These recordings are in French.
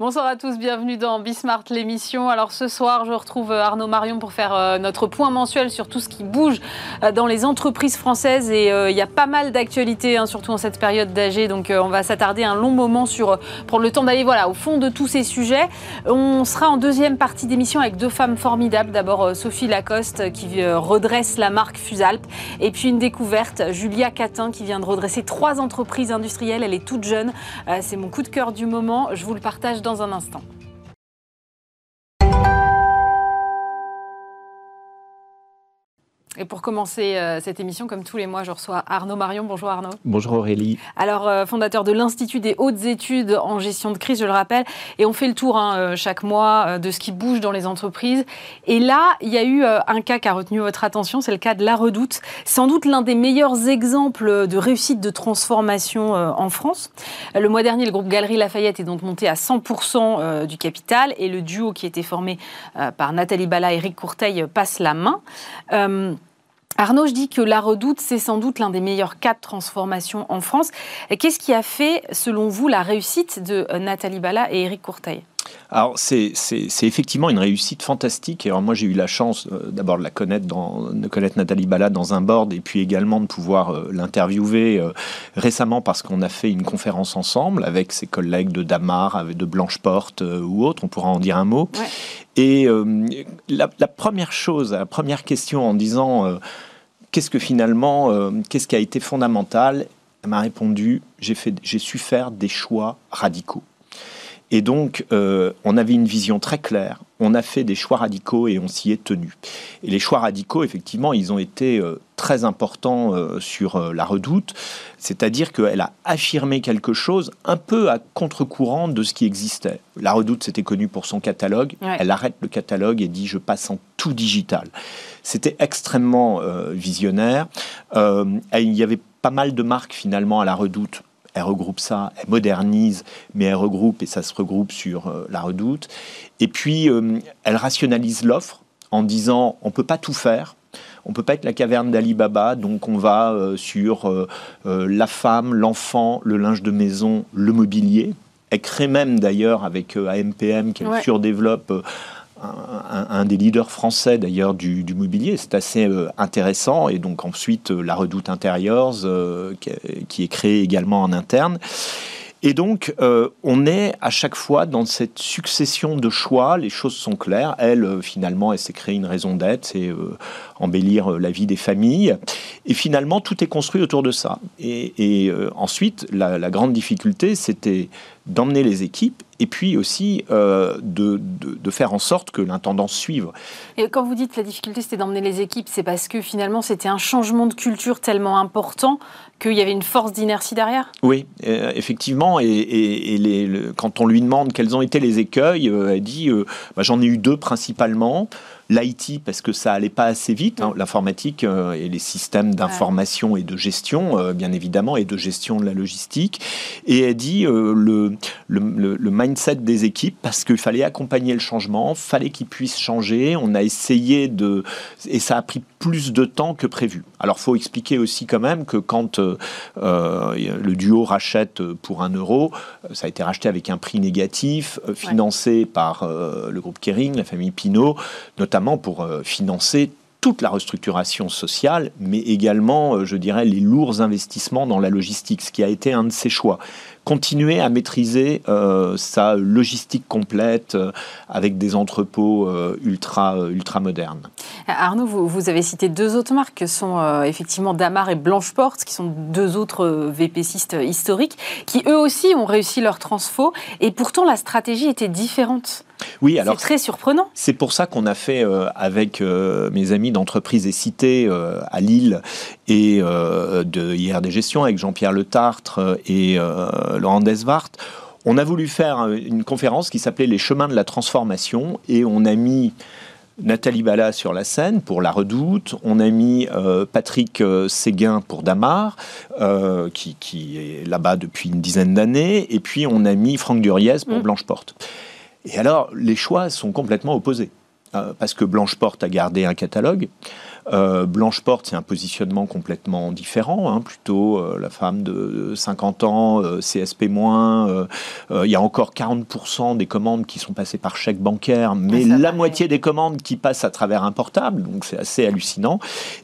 Bonsoir à tous, bienvenue dans Bismart l'émission. Alors ce soir, je retrouve euh, Arnaud Marion pour faire euh, notre point mensuel sur tout ce qui bouge euh, dans les entreprises françaises et il y a pas mal d'actualités, hein, surtout en cette période d'âge. Donc on va s'attarder un long moment sur prendre le temps d'aller voilà au fond de tous ces sujets. On sera en deuxième partie d'émission avec deux femmes formidables. D'abord Sophie Lacoste qui redresse la marque Fusalp et puis une découverte, Julia Catin qui vient de redresser trois entreprises industrielles. Elle est toute jeune. C'est mon coup de cœur du moment. Je vous le partage dans un instant. Et pour commencer euh, cette émission, comme tous les mois, je reçois Arnaud Marion. Bonjour Arnaud. Bonjour Aurélie. Alors, euh, fondateur de l'Institut des hautes études en gestion de crise, je le rappelle. Et on fait le tour hein, euh, chaque mois de ce qui bouge dans les entreprises. Et là, il y a eu un cas qui a retenu votre attention, c'est le cas de La Redoute. Sans doute l'un des meilleurs exemples de réussite de transformation en France. Le mois dernier, le groupe Galerie Lafayette est donc monté à 100% du capital. Et le duo qui était formé par Nathalie Bala et Eric Courteil passe la main. Arnaud, je dis que la redoute, c'est sans doute l'un des meilleurs cas de transformation en France. Qu'est-ce qui a fait, selon vous, la réussite de euh, Nathalie Bala et Éric Courteil? Alors, c'est effectivement une réussite fantastique. alors, moi, j'ai eu la chance euh, d'abord de la connaître, dans, de connaître Nathalie Bala dans un board et puis également de pouvoir euh, l'interviewer récemment parce qu'on a fait une conférence ensemble avec ses collègues de Damar, de Blanche Porte ou autres. On pourra en dire un mot. Et la, la, première chose, la première question en disant qu'est-ce que finalement, euh, qu'est-ce qui a été fondamental? Elle m'a répondu, j'ai su faire des choix radicaux. Et donc, euh, on avait une vision très claire. On a fait des choix radicaux et on s'y est tenu. Et les choix radicaux, effectivement, ils ont été euh, très importants euh, sur la redoute. C'est-à-dire qu'elle a affirmé quelque chose un peu à contre-courant de ce qui existait. La redoute, c'était connu pour son catalogue. Elle arrête le catalogue et dit je passe en tout digital. C'était extrêmement visionnaire. il y avait pas mal de marques finalement à la redoute elle regroupe ça, elle modernise, mais elle regroupe et ça se regroupe sur euh, la redoute. Et puis, euh, elle rationalise l'offre en disant on peut pas tout faire. On peut pas être la caverne d'Ali Baba, donc on va euh, sur la femme, l'enfant, le linge de maison, le mobilier. Elle crée même d'ailleurs avec AMPM qu'elle surdéveloppe un, des leaders français d'ailleurs du, mobilier. C'est assez euh, intéressant. Et donc ensuite, euh, la Redoute Interiors, euh, qui, est créée également en interne. Et donc, on est à chaque fois dans cette succession de choix. Les choses sont claires. Elle, finalement, elle s'est créée une raison d'être, c'est embellir la vie des familles. Et finalement, tout est construit autour de ça. Et, ensuite, la grande difficulté, c'était d'emmener les équipes et puis aussi euh, de, de, faire en sorte que l'intendance suive. Et quand vous dites que la difficulté c'était d'emmener les équipes, c'est parce que finalement c'était un changement de culture tellement important qu'il y avait une force d'inertie derrière? Oui, euh, effectivement. Et, et, les, quand on lui demande quels ont été les écueils, euh, elle dit bah, j'en ai eu deux principalement l'IT parce que ça allait pas assez vite, hein, l'informatique euh, et les systèmes d'information et de gestion, euh, bien évidemment, et de gestion de la logistique. Et elle dit euh, le, le, le, mindset des équipes parce qu'il fallait accompagner le changement, fallait qu'ils puissent changer. On a essayé de et ça a pris plus de temps que prévu. Alors, faut expliquer aussi quand même que quand le duo rachète pour un euro, ça a été racheté avec un prix négatif, financé par le groupe Kering, la famille Pinault, notamment pour euh, financer toute la restructuration sociale, mais également, euh, je dirais, les lourds investissements dans la logistique, ce qui a été un de ses choix. Continuer à maîtriser euh, sa logistique complète avec des entrepôts ultra, ultra modernes. Arnaud, vous, avez cité deux autres marques, que sont effectivement Damar et Blancheport, qui sont deux autres VPCistes historiques, qui eux aussi ont réussi leur transfo, et pourtant la stratégie était différente. Oui, alors c'est très surprenant. C'est pour ça qu'on a fait euh, avec euh, mes amis d'entreprise et cité euh, à Lille et de IRD Gestion avec Jean-Pierre Le Tartre et Laurent Desvart. On a voulu faire une conférence qui s'appelait Les chemins de la transformation et on a mis Nathalie Bala sur la scène pour La Redoute, on a mis Patrick Séguin pour Damar, qui, qui, est là-bas depuis une dizaine d'années, et puis on a mis Franck Duriez pour mm. Blanche Porte. Et alors, les choix sont complètement opposés. Euh, parce que Blanche Porte a gardé un catalogue, Euh, Blanche Porte, c'est un positionnement complètement différent, hein, plutôt euh, la femme de 50 ans, CSP-. Il y a encore 40% des commandes qui sont passées par chèque bancaire, mais la moitié des commandes qui passent à travers un portable, donc c'est assez hallucinant.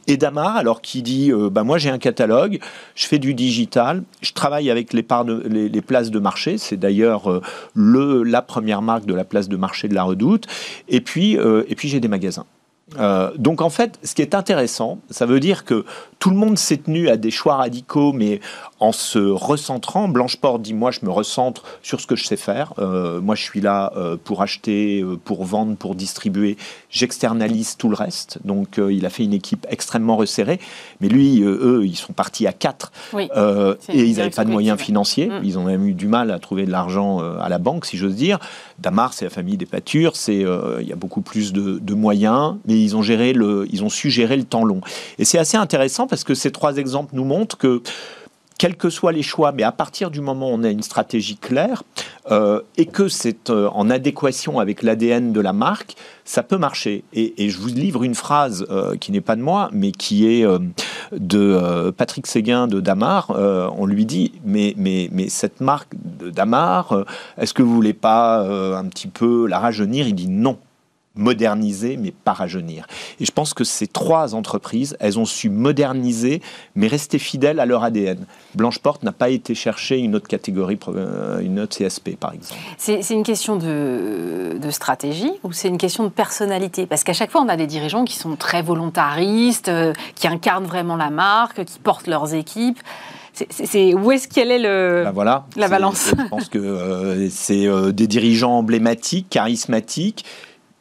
Et Damar, alors qui dit bah, Moi j'ai un catalogue, je fais du digital, je travaille avec les, les, les places de marché, c'est d'ailleurs le, la première marque de la place de marché de la Redoute, et puis, et puis j'ai des magasins. Euh, donc en fait, ce qui est intéressant, ça veut dire que tout le monde s'est tenu à des choix radicaux, mais en se recentrant. Blanche Porte dit moi je me recentre sur ce que je sais faire. Euh, moi je suis là euh, pour acheter, pour vendre, pour distribuer. J'externalise tout le reste. Donc il a fait une équipe extrêmement resserrée. Mais lui, eux, ils sont partis à quatre et ils n'avaient pas de moyens financiers. Mm. Ils ont même eu du mal à trouver de l'argent à la banque, si j'ose dire. Damar, c'est la famille des pâtures. Il y a beaucoup plus de, de moyens. Mais ils ont, géré le, ils ont su gérer le temps long. Et c'est assez intéressant parce que ces trois exemples nous montrent que quels que soient les choix, mais à partir du moment où on a une stratégie claire euh, et que c'est euh, en adéquation avec l'ADN de la marque, ça peut marcher. Et, je vous livre une phrase euh, qui n'est pas de moi, mais qui est de Patrick Séguin de Damar. on lui dit, mais, mais, cette marque de Damar, est-ce que vous voulez pas un petit peu la rajeunir? Il dit non moderniser, mais pas rajeunir. Et je pense que ces trois entreprises, elles ont su moderniser, mais rester fidèles à leur ADN. Blanche Porte n'a pas été chercher une autre catégorie, euh, une autre CSP, par exemple. C'est une question de, stratégie ou c'est une question de personnalité? Parce qu'à chaque fois, on a des dirigeants qui sont très volontaristes, euh, qui incarnent vraiment la marque, qui portent leurs équipes. C'est où est-ce qu'elle est le, ben voilà, la balance? Je pense que euh, c'est des dirigeants emblématiques, charismatiques,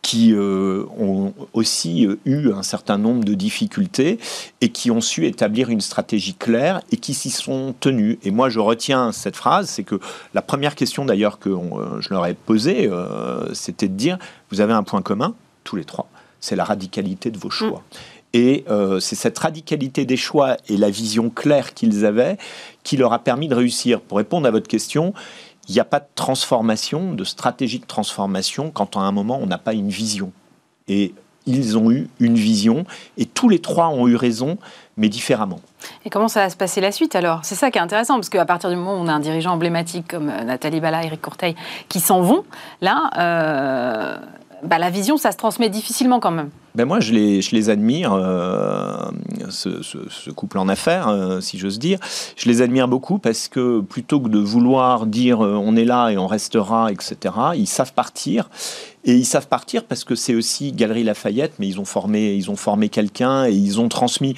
qui euh, ont aussi euh, eu un certain nombre de difficultés et qui ont su établir une stratégie claire et qui s'y sont tenus. Et moi, je retiens cette phrase, c'est que la première question d'ailleurs que euh, je leur ai posée, c'était de dire, vous avez un point commun, tous les trois, c'est la radicalité de vos choix. Mm. Et c'est cette radicalité des choix et la vision claire qu'ils avaient qui leur a permis de réussir. Pour répondre à votre question, il n'y a pas de transformation, de stratégie de transformation quand à un moment on n'a pas une vision. Et ils ont eu une vision et tous les trois ont eu raison, mais différemment. Et comment ça va se passer la suite alors? C'est ça qui est intéressant, parce qu'à partir du moment où on a un dirigeant emblématique comme euh, Nathalie Bala, Eric Courteil, qui s'en vont, là, euh, bah, la vision, ça se transmet difficilement quand même. Ben moi, je les, je les admire, euh, ce, couple en affaires, euh, si j'ose dire. Je les admire beaucoup parce que plutôt que de vouloir dire euh, on est là et on restera, etc., ils savent partir. Et ils savent partir parce que c'est aussi Galerie Lafayette, mais ils ont formé, ils ont formé quelqu'un et ils ont transmis.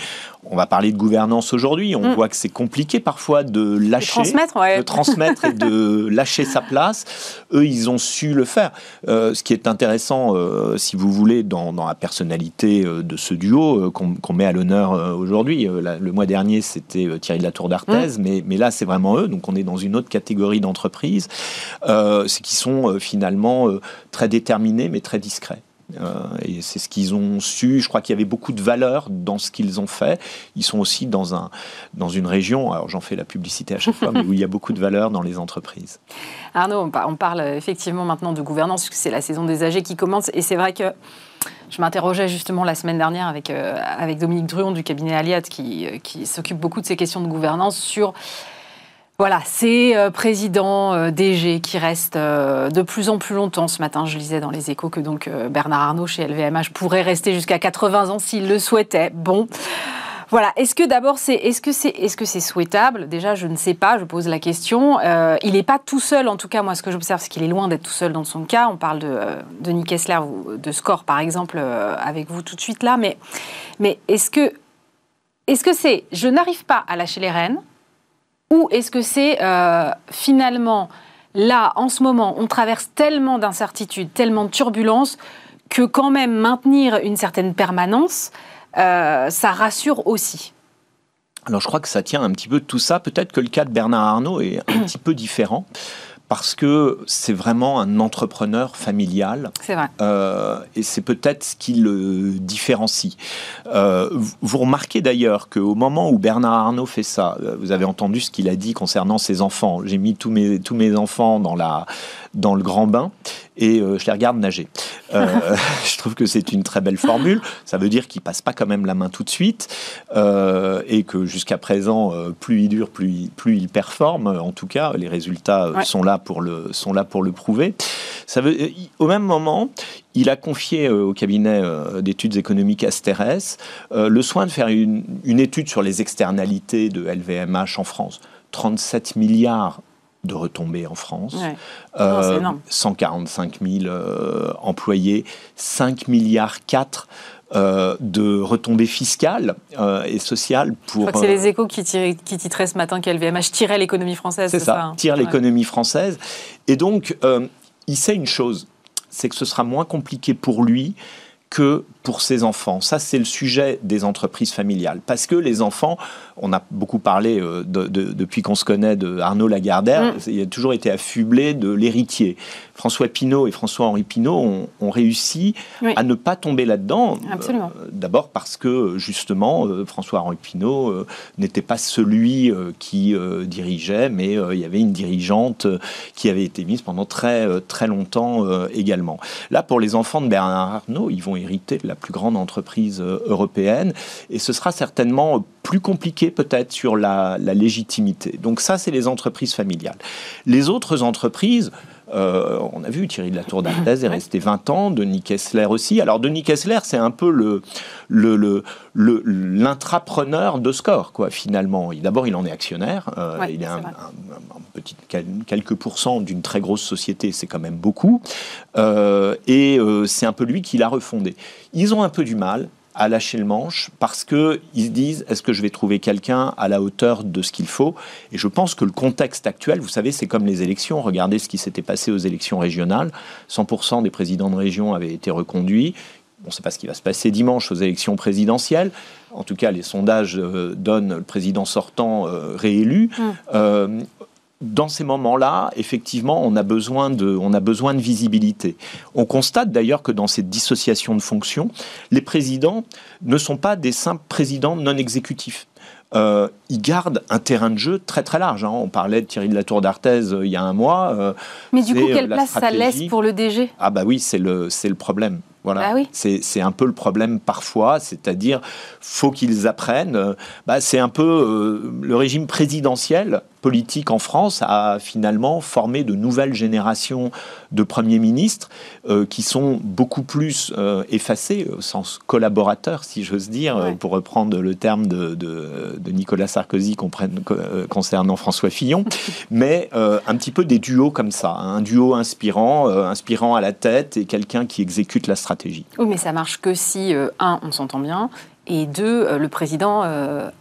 On va parler de gouvernance aujourd'hui. On mm. voit que c'est compliqué parfois de lâcher, transmettre, de transmettre et de lâcher sa place. Eux, ils ont su le faire. ce qui est intéressant, si vous voulez, dans, dans la personne euh, de ce duo euh, qu'on met à l'honneur euh, aujourd'hui. Le mois dernier, c'était Thierry de la Tour d'Arthez, mmh. mais, là, c'est vraiment eux. Donc, on est dans une autre catégorie d'entreprise. c'est qui sont finalement très déterminés, mais très discrets. et c'est ce qu'ils ont su. Je crois qu'il y avait beaucoup de valeur dans ce qu'ils ont fait. Ils sont aussi dans, un, dans une région, alors j'en fais la publicité à chaque fois, mais où il y a beaucoup de valeur dans les entreprises. Arnaud, on parle effectivement maintenant de gouvernance, puisque c'est la saison des âgés qui commence. Et c'est vrai que je m'interrogeais justement la semaine dernière avec, euh, avec Dominique Druon du cabinet Aliat qui, euh, qui s'occupe beaucoup de ces questions de gouvernance sur voilà, ces euh, présidents DG qui restent de plus en plus longtemps. Ce matin, je lisais dans les échos que donc Bernard Arnault chez LVMH pourrait rester jusqu'à 80 ans s'il le souhaitait. Bon. Voilà. Est-ce que d'abord, c'est est-ce que c'est est-ce que c'est souhaitable? Déjà, je ne sais pas. Je pose la question. Euh, il n'est pas tout seul. En tout cas, moi, ce que j'observe, c'est qu'il est loin d'être tout seul dans son cas. On parle de euh, Denis Kessler, de Score, par exemple, euh, avec vous tout de suite là. Mais mais est-ce que est-ce que c'est je n'arrive pas à lâcher les rênes ou est-ce que c'est finalement là, en ce moment, on traverse tellement d'incertitudes, tellement de turbulences que quand même maintenir une certaine permanence, euh, ça rassure aussi. Alors je crois que ça tient un petit peu de tout ça. Peut-être que le cas de Bernard Arnault est un petit peu différent parce que c'est vraiment un entrepreneur familial. C'est vrai. Euh, et c'est peut-être ce qui le différencie. Euh, vous remarquez d'ailleurs qu'au moment où Bernard Arnault fait ça, vous avez entendu ce qu'il a dit concernant ses enfants. J'ai mis tous mes, tous mes enfants dans la, dans le grand bain et je les regarde nager. je trouve que c'est une très belle formule. Ça veut dire qu'ils passent pas quand même la main tout de suite et que jusqu'à présent, plus ils durent, plus ils, plus ils performent. En tout cas, les résultats sont là pour le sont là pour le prouver. Ça veut, au même moment, il a confié au cabinet d'études économiques Asterès le soin de faire une, une étude sur les externalités de LVMH en France. 37 milliards de retombées en France, 145 000 euh, euh, employés, 5 milliards 4 euh, de retombées fiscales et sociales pour. Je crois que c'est les échos qui, qui titraient ce matin qu'LVMH tirait l'économie française. C'est ça, hein. tire l'économie française. Et donc, il sait une chose, c'est que ce sera moins compliqué pour lui que pour ses enfants. Ça, c'est le sujet des entreprises familiales. Parce que les enfants, on a beaucoup parlé euh, depuis qu'on se connaît de Arnaud Lagardère, mm. il a toujours été affublé de l'héritier. François Pinault et François-Henri Pinault ont, réussi à ne pas tomber là-dedans. Absolument. Euh, d'abord parce que, justement, euh, François-Henri Pinault n'était pas celui qui dirigeait, mais il y avait une dirigeante qui avait été mise pendant très, très longtemps également. Là, pour les enfants de Bernard Arnault, ils vont hériter de la plus grande entreprise euh, européenne. Et ce sera certainement plus compliqué peut-être sur la, légitimité. Donc ça, c'est les entreprises familiales. Les autres entreprises, euh, on a vu Thierry de la Tour d'Arthez est resté 20 ans, Denis Kessler aussi. Alors Denis Kessler, c'est un peu le, l'intrapreneur de Score, quoi, finalement. D'abord, il en est actionnaire. Euh, il est, un, petit, quelques pourcents d'une très grosse société, c'est quand même beaucoup. et c'est un peu lui qui l'a refondé. Ils ont un peu du mal à lâcher le manche parce qu'ils se disent est-ce que je vais trouver quelqu'un à la hauteur de ce qu'il faut? Et je pense que le contexte actuel, vous savez, c'est comme les élections. Regardez ce qui s'était passé aux élections régionales. 100% des présidents de région avaient été reconduits. On ne sait pas ce qui va se passer dimanche aux élections présidentielles. En tout cas, les sondages euh, donnent le président sortant euh, réélu. Mmh. Euh, dans ces moments-là, effectivement, on a, besoin de, on a besoin de visibilité. On constate d'ailleurs que dans cette dissociation de fonctions, les présidents ne sont pas des simples présidents non exécutifs. Euh, ils gardent un terrain de jeu très très large. Hein. On parlait de Thierry de la Tour d'Arthez euh, il y a un mois. Euh, Mais du coup, quelle place ça laisse pour le DG Ah bah oui, c'est le, le problème. Voilà. Ah c'est un peu le problème parfois, c'est-à-dire faut qu'ils apprennent. Bah, c'est un peu le régime présidentiel politique en France a finalement formé de nouvelles générations de premiers ministres euh, qui sont beaucoup plus euh, effacés, au sens collaborateur, si j'ose dire, pour reprendre le terme de, de, Nicolas Sarkozy euh, concernant François Fillon, mais un petit peu des duos comme ça, hein. un duo inspirant, inspirant à la tête et quelqu'un qui exécute la stratégie. Oui, mais ça marche que si, un, on s'entend bien, et deux, le président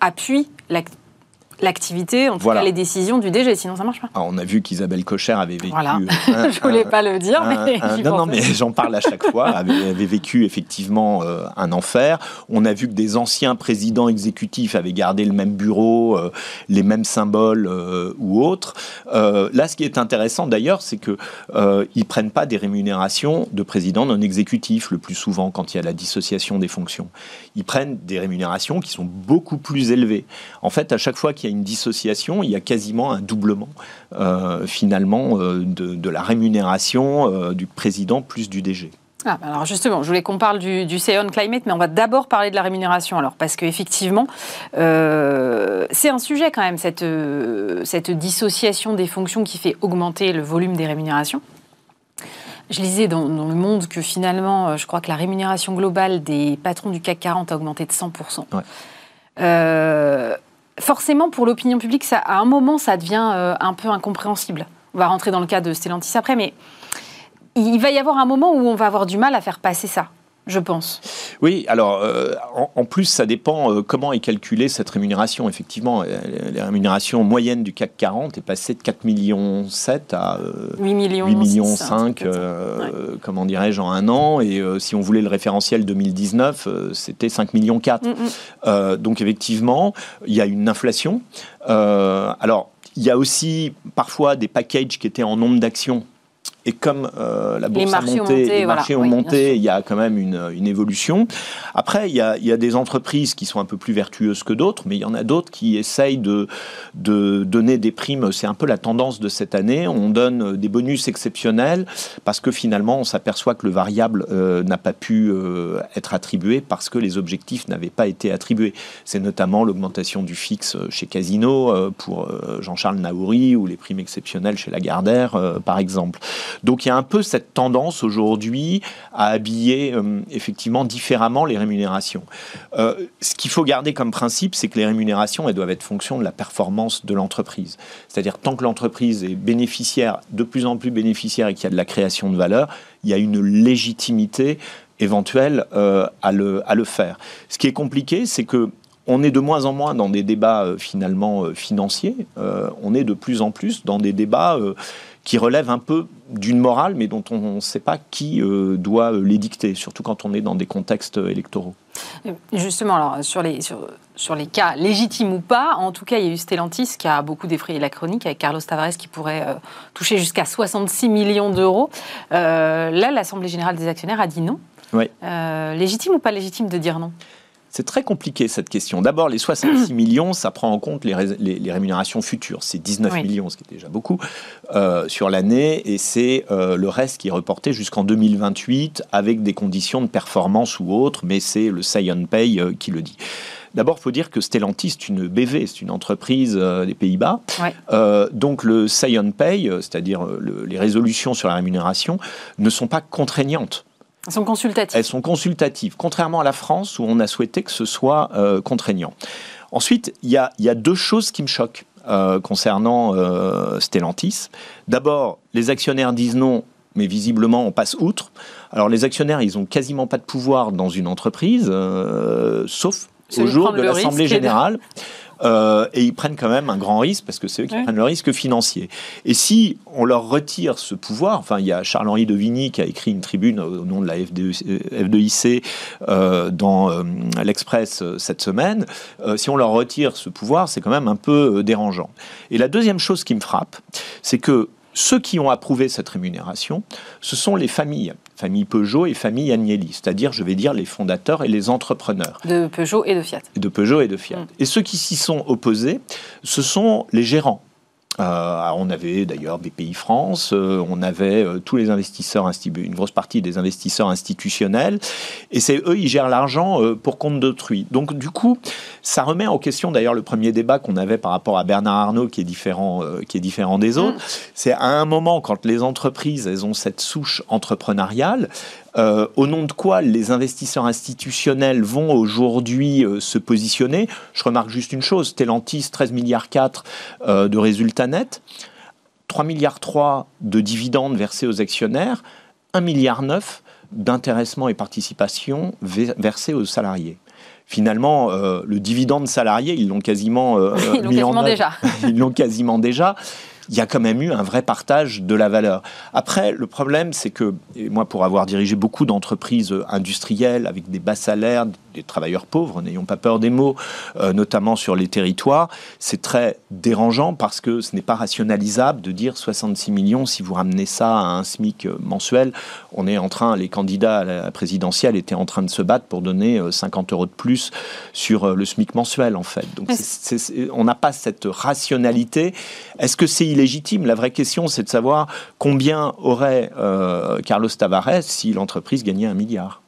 appuie la l'activité, en tout cas les décisions du DG, sinon ça marche pas. Ah, on a vu qu'Isabelle Cocher avait vécu. Voilà. Je voulais pas le dire, mais. non, non, mais j'en parle à chaque fois. Avait, avait vécu effectivement euh, un enfer. On a vu que des anciens présidents exécutifs avaient gardé le même bureau, euh, les mêmes symboles euh, ou autres. là, ce qui est intéressant d'ailleurs, c'est que ils prennent pas des rémunérations de présidents non exécutifs le plus souvent quand il y a la dissociation des fonctions. Ils prennent des rémunérations qui sont beaucoup plus élevées. En fait, à chaque fois qu'il y a une dissociation, il y a quasiment un doublement euh, finalement euh, de, la rémunération euh, du président plus du DG. Ah, bah alors justement, je voulais qu'on parle du, du Climate, mais on va d'abord parler de la rémunération, alors, parce qu'effectivement, c'est un sujet quand même, cette, cette dissociation des fonctions qui fait augmenter le volume des rémunérations. Je lisais dans, dans, le monde que finalement, je crois que la rémunération globale des patrons du CAC 40 a augmenté de 100%. Ouais. Euh, forcément, pour l'opinion publique, ça, à un moment, ça devient euh, un peu incompréhensible. On va rentrer dans le cas de Stellantis après, mais il va y avoir un moment où on va avoir du mal à faire passer ça je pense. Oui, alors euh, en, plus, ça dépend euh, comment est calculée cette rémunération. Effectivement, euh, la rémunération moyenne du CAC 40 est passée de 4 millions 7 à 8 millions, 8 millions 5, comment dirais-je, en un an. Et si on voulait le référentiel 2019, c'était 5 millions 4. Mm, mm. donc effectivement, il y a une inflation. alors, il y a aussi parfois des packages qui étaient en nombre d'actions et comme euh, la bourse a monté, les marchés ont monté, il y a quand même une, une évolution. Après, il y, a, il y, a, des entreprises qui sont un peu plus vertueuses que d'autres, mais il y en a d'autres qui essayent de, de donner des primes. C'est un peu la tendance de cette année. On donne des bonus exceptionnels parce que finalement, on s'aperçoit que le variable euh, n'a pas pu euh, être attribué parce que les objectifs n'avaient pas été attribués. C'est notamment l'augmentation du fixe chez Casino pour Jean-Charles Naouri ou les primes exceptionnelles chez Lagardère, par exemple. Donc il y a un peu cette tendance aujourd'hui à habiller euh, effectivement différemment les rémunérations. Euh, ce qu'il faut garder comme principe, c'est que les rémunérations, elles doivent être fonction de la performance de l'entreprise. C'est-à-dire tant que l'entreprise est bénéficiaire, de plus en plus bénéficiaire et qu'il y a de la création de valeur, il y a une légitimité éventuelle euh, à, le, faire. Ce qui est compliqué, c'est que on est de moins en moins dans des débats finalement financiers, on est de plus en plus dans des débats qui relèvent un peu d'une morale, mais dont on ne sait pas qui euh, doit les dicter, surtout quand on est dans des contextes électoraux. Justement, alors, sur, les, sur, les cas légitimes ou pas, en tout cas, il y a eu Stellantis qui a beaucoup défrayé la chronique avec Carlos Tavares qui pourrait euh, toucher jusqu'à 66 millions d'euros. Euh, là, l'Assemblée générale des actionnaires a dit non. Oui. légitime ou pas légitime de dire non? C'est très compliqué cette question. D'abord, les 66 millions, ça prend en compte les, rémunérations futures. C'est 19 millions, ce qui est déjà beaucoup, euh, sur l'année, et c'est euh, le reste qui est reporté jusqu'en 2028 avec des conditions de performance ou autres, mais c'est le Say Pay euh, qui le dit. D'abord, il faut dire que Stellantis, c'est une BV, c'est une entreprise des Pays-Bas. donc le Say Pay, c'est-à-dire les résolutions sur la rémunération, ne sont pas contraignantes. Elles sont consultatives. Elles sont consultatives, contrairement à la France où on a souhaité que ce soit euh, contraignant. Ensuite, il y a, deux choses qui me choquent euh, concernant euh, Stellantis. D'abord, les actionnaires disent non, mais visiblement on passe outre. Alors les actionnaires, ils ont quasiment pas de pouvoir dans une entreprise, sauf au jour de l'Assemblée générale. Euh, et ils prennent quand même un grand risque parce que c'est eux qui prennent le risque financier. Et si on leur retire ce pouvoir, enfin il y a Charles-Henri Devigny qui a écrit une tribune au nom de la F2IC euh, dans euh, l'Express cette semaine, si on leur retire ce pouvoir, c'est quand même un peu dérangeant. Et la deuxième chose qui me frappe, c'est que ceux qui ont approuvé cette rémunération, ce sont les familles, famille Peugeot et famille Agnelli, c'est-à-dire, je vais dire, les fondateurs et les entrepreneurs. De Peugeot et de Fiat. De Peugeot et de Fiat. Mm. Et ceux qui s'y sont opposés, ce sont les gérants euh, on avait d'ailleurs BPI France, euh, on avait euh, tous les investisseurs, une grosse partie des investisseurs institutionnels, et c'est eux, ils gèrent l'argent pour compte d'autrui. Donc du coup, ça remet en question d'ailleurs le premier débat qu'on avait par rapport à Bernard Arnault, qui est différent, qui est différent des autres. Mm. C'est à un moment, quand les entreprises, elles ont cette souche entrepreneuriale, euh, au nom de quoi les investisseurs institutionnels vont aujourd'hui euh, se positionner? Je remarque juste une chose, Stellantis, 13 milliards 4 euh, de résultats nets, 3 milliards 3 de dividendes versés aux actionnaires, 1 milliard 9 d'intéressement et participation versés aux salariés finalement, le dividende salarié, ils l'ont quasiment, ils l'ont quasiment déjà. ils l'ont quasiment déjà il y a quand même eu un vrai partage de la valeur. Après, le problème, c'est que, moi, pour avoir dirigé beaucoup d'entreprises industrielles avec des bas salaires, des travailleurs pauvres, n'ayons pas peur des mots, euh, notamment sur les territoires, c'est très dérangeant parce que ce n'est pas rationalisable de dire 66 millions, si vous ramenez ça à un SMIC mensuel, on est en train, les candidats à la présidentielle étaient en train de se battre pour donner 50 euh, euros de plus sur euh, le SMIC mensuel, en fait. Donc, on n'a pas cette rationalité. Est-ce que c'est illégitime? La vraie question, c'est de savoir combien aurait Carlos Tavares si l'entreprise gagnait un milliard.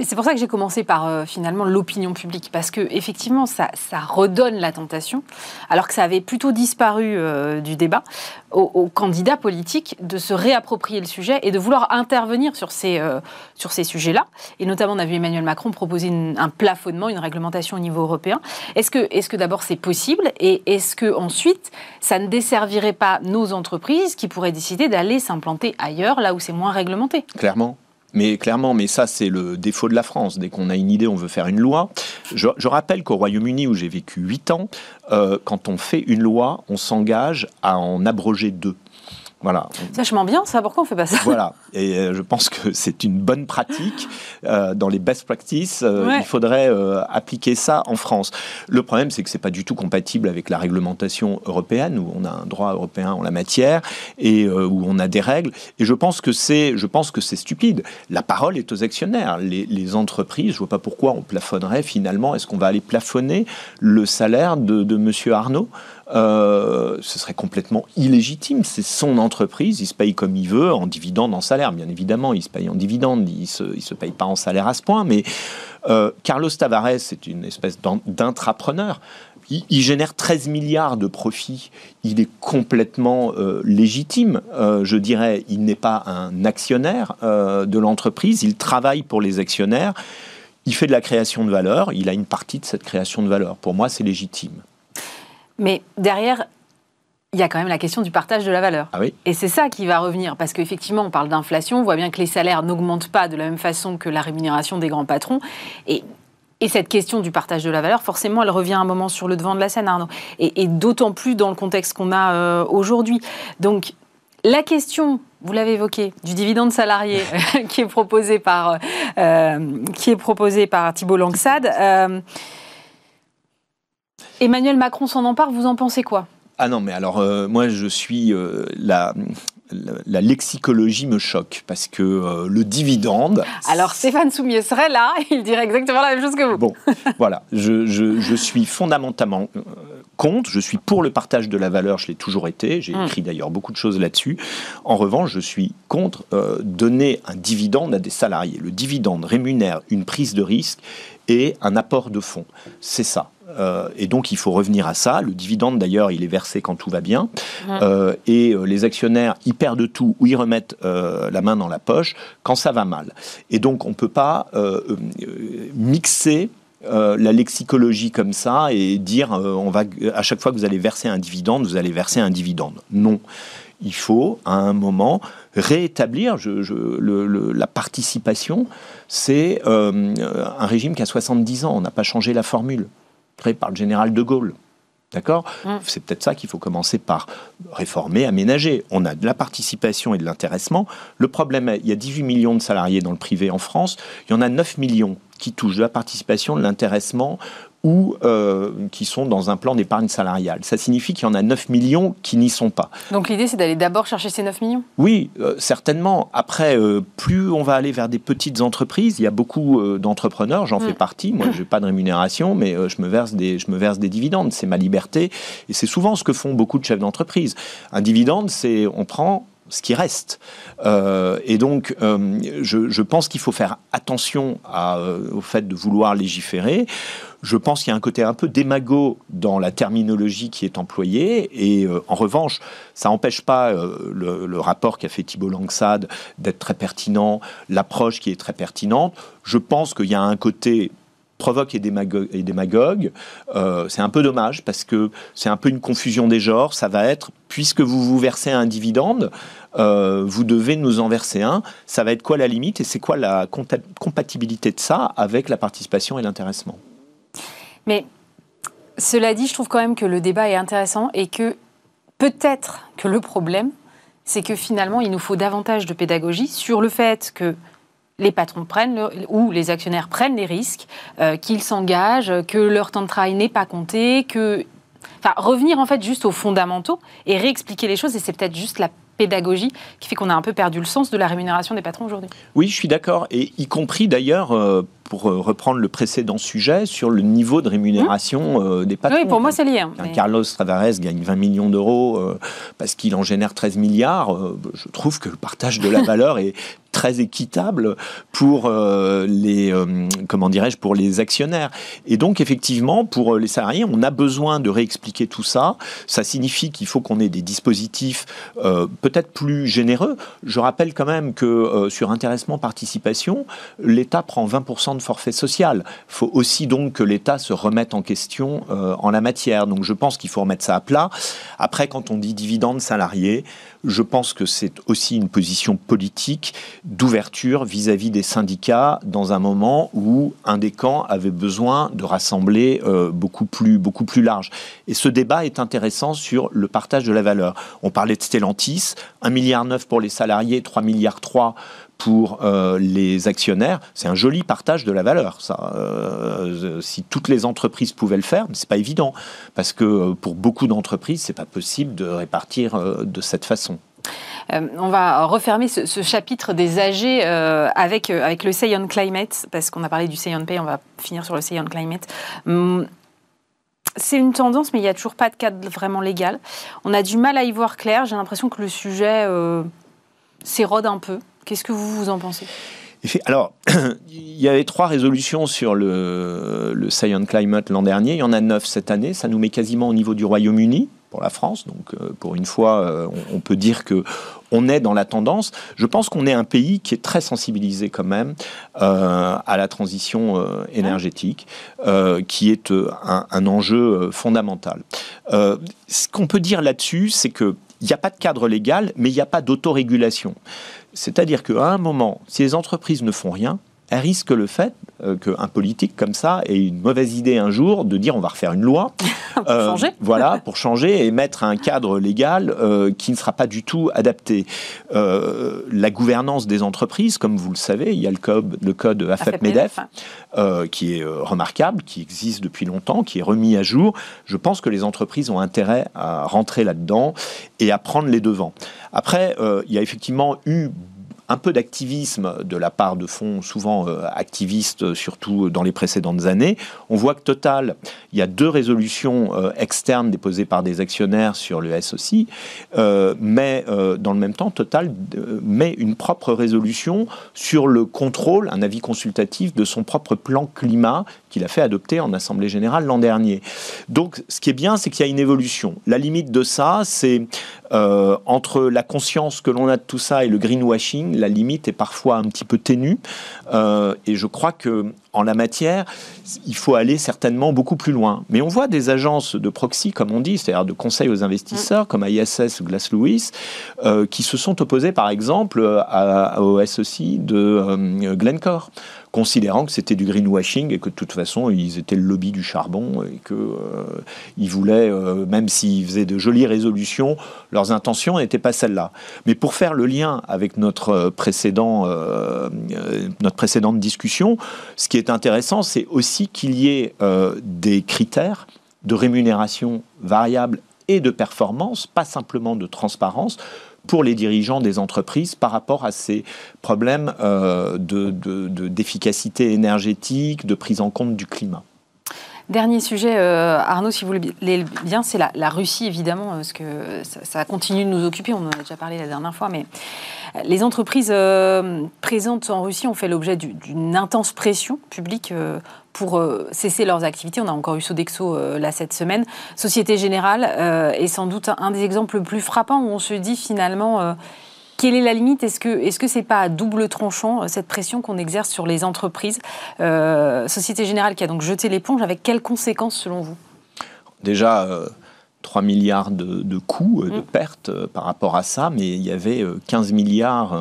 C'est pour ça que j'ai commencé par euh, finalement l'opinion publique, parce que effectivement, ça, redonne la tentation, alors que ça avait plutôt disparu euh, du débat, aux, candidats politiques de se réapproprier le sujet et de vouloir intervenir sur ces, euh, ces sujets-là. Et notamment, on a vu Emmanuel Macron proposer un plafonnement, une réglementation au niveau européen. Est-ce que, est que d'abord c'est possible et est-ce que ensuite ça ne desservirait pas nos entreprises qui pourraient décider d'aller s'implanter ailleurs, là où c'est moins réglementé? Clairement. Mais clairement, mais ça c'est le défaut de la France. Dès qu'on a une idée, on veut faire une loi. Je, rappelle qu'au Royaume-Uni, où j'ai vécu 8 ans, euh, quand on fait une loi, on s'engage à en abroger deux. Voilà. Vachement bien, ça. Pourquoi on fait pas ça? Voilà. Et euh, je pense que c'est une bonne pratique euh, dans les best practices. Euh, il faudrait appliquer ça en France. Le problème, c'est que c'est pas du tout compatible avec la réglementation européenne où on a un droit européen en la matière et où on a des règles. Et je pense que c'est, je pense que c'est stupide. La parole est aux actionnaires. Les, les, entreprises, je vois pas pourquoi on plafonnerait finalement. Est-ce qu'on va aller plafonner le salaire de, de Monsieur Arnaud? Euh, ce serait complètement illégitime. C'est son entreprise, il se paye comme il veut, en dividende, en salaire. Bien évidemment, il se paye en dividende, il ne se, paye pas en salaire à ce point. Mais euh, Carlos Tavares, c'est une espèce d'intrapreneur. Il, génère 13 milliards de profits. Il est complètement euh, légitime. je dirais, il n'est pas un actionnaire de l'entreprise. Il travaille pour les actionnaires. Il fait de la création de valeur. Il a une partie de cette création de valeur. Pour moi, c'est légitime. Mais derrière, il y a quand même la question du partage de la valeur. Ah oui. Et c'est ça qui va revenir, parce qu'effectivement, on parle d'inflation, on voit bien que les salaires n'augmentent pas de la même façon que la rémunération des grands patrons. Et, et, cette question du partage de la valeur, forcément, elle revient un moment sur le devant de la scène, Arnaud. Et, d'autant plus dans le contexte qu'on a euh, aujourd'hui. Donc, la question, vous l'avez évoqué, du dividende salarié qui est proposé par, euh, qui est proposé par Thibault Langsade. Euh, Emmanuel Macron s'en empare, vous en pensez quoi? Ah non, mais alors euh, moi je suis euh, la, la, lexicologie me choque parce que euh, le dividende. Alors Stéphane Soumier serait là, il dirait exactement la même chose que vous. Bon, voilà, je, je, suis fondamentalement contre, je suis pour le partage de la valeur, je l'ai toujours été, j'ai hmm. écrit d'ailleurs beaucoup de choses là-dessus. En revanche, je suis contre donner un dividende à des salariés. Le dividende rémunère une prise de risque et un apport de fonds. C'est ça. Euh, et donc il faut revenir à ça. Le dividende d'ailleurs, il est versé quand tout va bien. Euh, et euh, les actionnaires, ils perdent tout ou ils remettent la main dans la poche quand ça va mal. Et donc on ne peut pas mixer la lexicologie comme ça et dire on va à chaque fois que vous allez verser un dividende, vous allez verser un dividende. Non, il faut à un moment réétablir la participation. C'est un régime qui a 70 ans, on n'a pas changé la formule par le général de Gaulle. D'accord mm. C'est peut-être ça qu'il faut commencer par réformer, aménager. On a de la participation et de l'intéressement. Le problème, il y a 18 millions de salariés dans le privé en France. Il y en a 9 millions qui touchent de la participation, de l'intéressement ou euh, qui sont dans un plan d'épargne salariale. Ça signifie qu'il y en a 9 millions qui n'y sont pas. Donc l'idée, c'est d'aller d'abord chercher ces 9 millions? Oui, euh, certainement. Après, euh, plus on va aller vers des petites entreprises, il y a beaucoup d'entrepreneurs, j'en fais mm. partie, moi je n'ai pas de rémunération, mais je, me verse des, je me verse des dividendes, c'est ma liberté, et c'est souvent ce que font beaucoup de chefs d'entreprise. Un dividende, c'est on prend ce qui reste. et donc, je, je, pense qu'il faut faire attention à, au fait de vouloir légiférer. Je pense qu'il y a un côté un peu démago dans la terminologie qui est employée. Et euh, en revanche, ça n'empêche pas euh, le, rapport qu'a fait Thibault Langsade d'être très pertinent, l'approche qui est très pertinente. Je pense qu'il y a un côté provoque et démagogue. Et démagogue. Euh, c'est un peu dommage parce que c'est un peu une confusion des genres. Ça va être, puisque vous vous versez un dividende, vous devez nous en verser un. Ça va être quoi la limite et c'est quoi la compatibilité de ça avec la participation et l'intéressement? Mais cela dit, je trouve quand même que le débat est intéressant et que peut-être que le problème, c'est que finalement, il nous faut davantage de pédagogie sur le fait que les patrons prennent ou les actionnaires prennent les risques, euh, qu'ils s'engagent, que leur temps de travail n'est pas compté, que Enfin, revenir en fait juste aux fondamentaux et réexpliquer les choses, et c'est peut-être juste la pédagogie qui fait qu'on a un peu perdu le sens de la rémunération des patrons aujourd'hui. Oui, je suis d'accord, et y compris d'ailleurs euh, pour euh, reprendre le précédent sujet, sur le niveau de rémunération mmh. euh, des patrons. Oui, pour moi, c'est lié. Hein, Carlos Tavares gagne 20 millions d'euros euh, parce qu'il en génère 13 milliards. je trouve que le partage de la valeur est très équitable pour les comment dirais-je pour les actionnaires et donc effectivement pour les salariés on a besoin de réexpliquer tout ça ça signifie qu'il faut qu'on ait des dispositifs peut-être plus généreux je rappelle quand même que sur intéressement participation l'État prend 20% de forfait social. Il faut aussi donc que l'État se remette en question euh, en la matière. Donc je pense qu'il faut remettre ça à plat. Après, quand on dit dividende salarié, je pense que c'est aussi une position politique. d'ouverture vis-à-vis des syndicats dans un moment où un des camps avait besoin de rassembler euh, beaucoup, plus, beaucoup plus large. Et ce débat est intéressant sur le partage de la valeur. On parlait de Stellantis, 1,9 milliard pour les salariés, 3 milliards 3 pour euh, les actionnaires, c'est un joli partage de la valeur. Ça, euh, si toutes les entreprises pouvaient le faire, c'est pas évident parce que pour beaucoup d'entreprises, c'est pas possible de répartir de cette façon. Euh, on va refermer ce, chapitre des AG euh, avec, euh, avec le Say on Climate, parce qu'on a parlé du Say on Pay, on va finir sur le Say on Climate. Hum, c'est une tendance, mais il n'y a toujours pas de cadre vraiment légal. On a du mal à y voir clair. J'ai l'impression que le sujet s'érode un peu. Qu'est-ce que vous, vous en pensez? Alors, il y avait trois résolutions sur le, Science Climate l'an dernier. Il y en a neuf cette année. Ça nous met quasiment au niveau du Royaume-Uni pour la France. Donc, euh, pour une fois, euh, on, peut dire que on est dans la tendance. Je pense qu'on est un pays qui est très sensibilisé quand même euh, à la transition énergétique, qui est un, enjeu fondamental. ce qu'on peut dire là-dessus, c'est que il n'y a pas de cadre légal, mais il n'y a pas d'autorégulation. C'est-à-dire qu'à un moment, si les entreprises ne font rien, elle risque le fait euh, qu'un politique comme ça ait une mauvaise idée un jour de dire on va refaire une loi. pour euh, changer. Voilà, pour changer et mettre un cadre légal euh, qui ne sera pas du tout adapté. la gouvernance des entreprises, comme vous le savez, il y a le code, le code AFEP-MEDEF, qui est remarquable, qui existe depuis longtemps, qui est remis à jour. Je pense que les entreprises ont intérêt à rentrer là-dedans et à prendre les devants. Après, il y a effectivement eu un peu d'activisme de la part de fonds souvent euh, activistes, surtout dans les précédentes années. On voit que Total, il y a deux résolutions euh, externes déposées par des actionnaires sur le SOC, euh, mais dans le même temps, Total met une propre résolution sur le contrôle, un avis consultatif de son propre plan climat qu'il a fait adopter en Assemblée générale l'an dernier. Donc, ce qui est bien, c'est qu'il y a une évolution. La limite de ça, c'est euh, entre la conscience que l'on a de tout ça et le greenwashing, la limite est parfois un petit peu ténue. Euh, et je crois que en la matière, il faut aller certainement beaucoup plus loin. Mais on voit des agences de proxy, comme on dit, c'est-à-dire de conseil aux investisseurs, comme ISS ou Glass Lewis, euh, qui se sont opposés, par exemple, à, au SEC de Glencore considérant que c'était du greenwashing et que de toute façon ils étaient le lobby du charbon et que euh, ils voulaient, euh, même s'ils faisaient de jolies résolutions, leurs intentions n'étaient pas celles-là. Mais pour faire le lien avec notre précédent, euh, notre précédente discussion, ce qui est intéressant, c'est aussi qu'il y ait des critères de rémunération variable et de performance, pas simplement de transparence, pour les dirigeants des entreprises par rapport à ces problèmes euh, d'efficacité énergétique, de prise en compte du climat. Dernier sujet, euh, Arnaud, si vous voulez bien, c'est la, Russie, évidemment, parce que ça, continue de nous occuper, on en a déjà parlé la dernière fois, mais les entreprises euh, présentes en Russie ont fait l'objet d'une intense pression publique pour euh, cesser leurs activités. On a encore eu Sodexo euh, là cette semaine. Société Générale euh, est sans doute un, des exemples les plus frappants où on se dit finalement quelle est la limite? Est-ce que est-ce que c'est pas à double tranchant cette pression qu'on exerce sur les entreprises? Société Générale qui a donc jeté l'éponge, avec quelles conséquences selon vous? Déjà, 3 milliards de, coûts, de mm. pertes par rapport à ça, mais il y avait 15 milliards,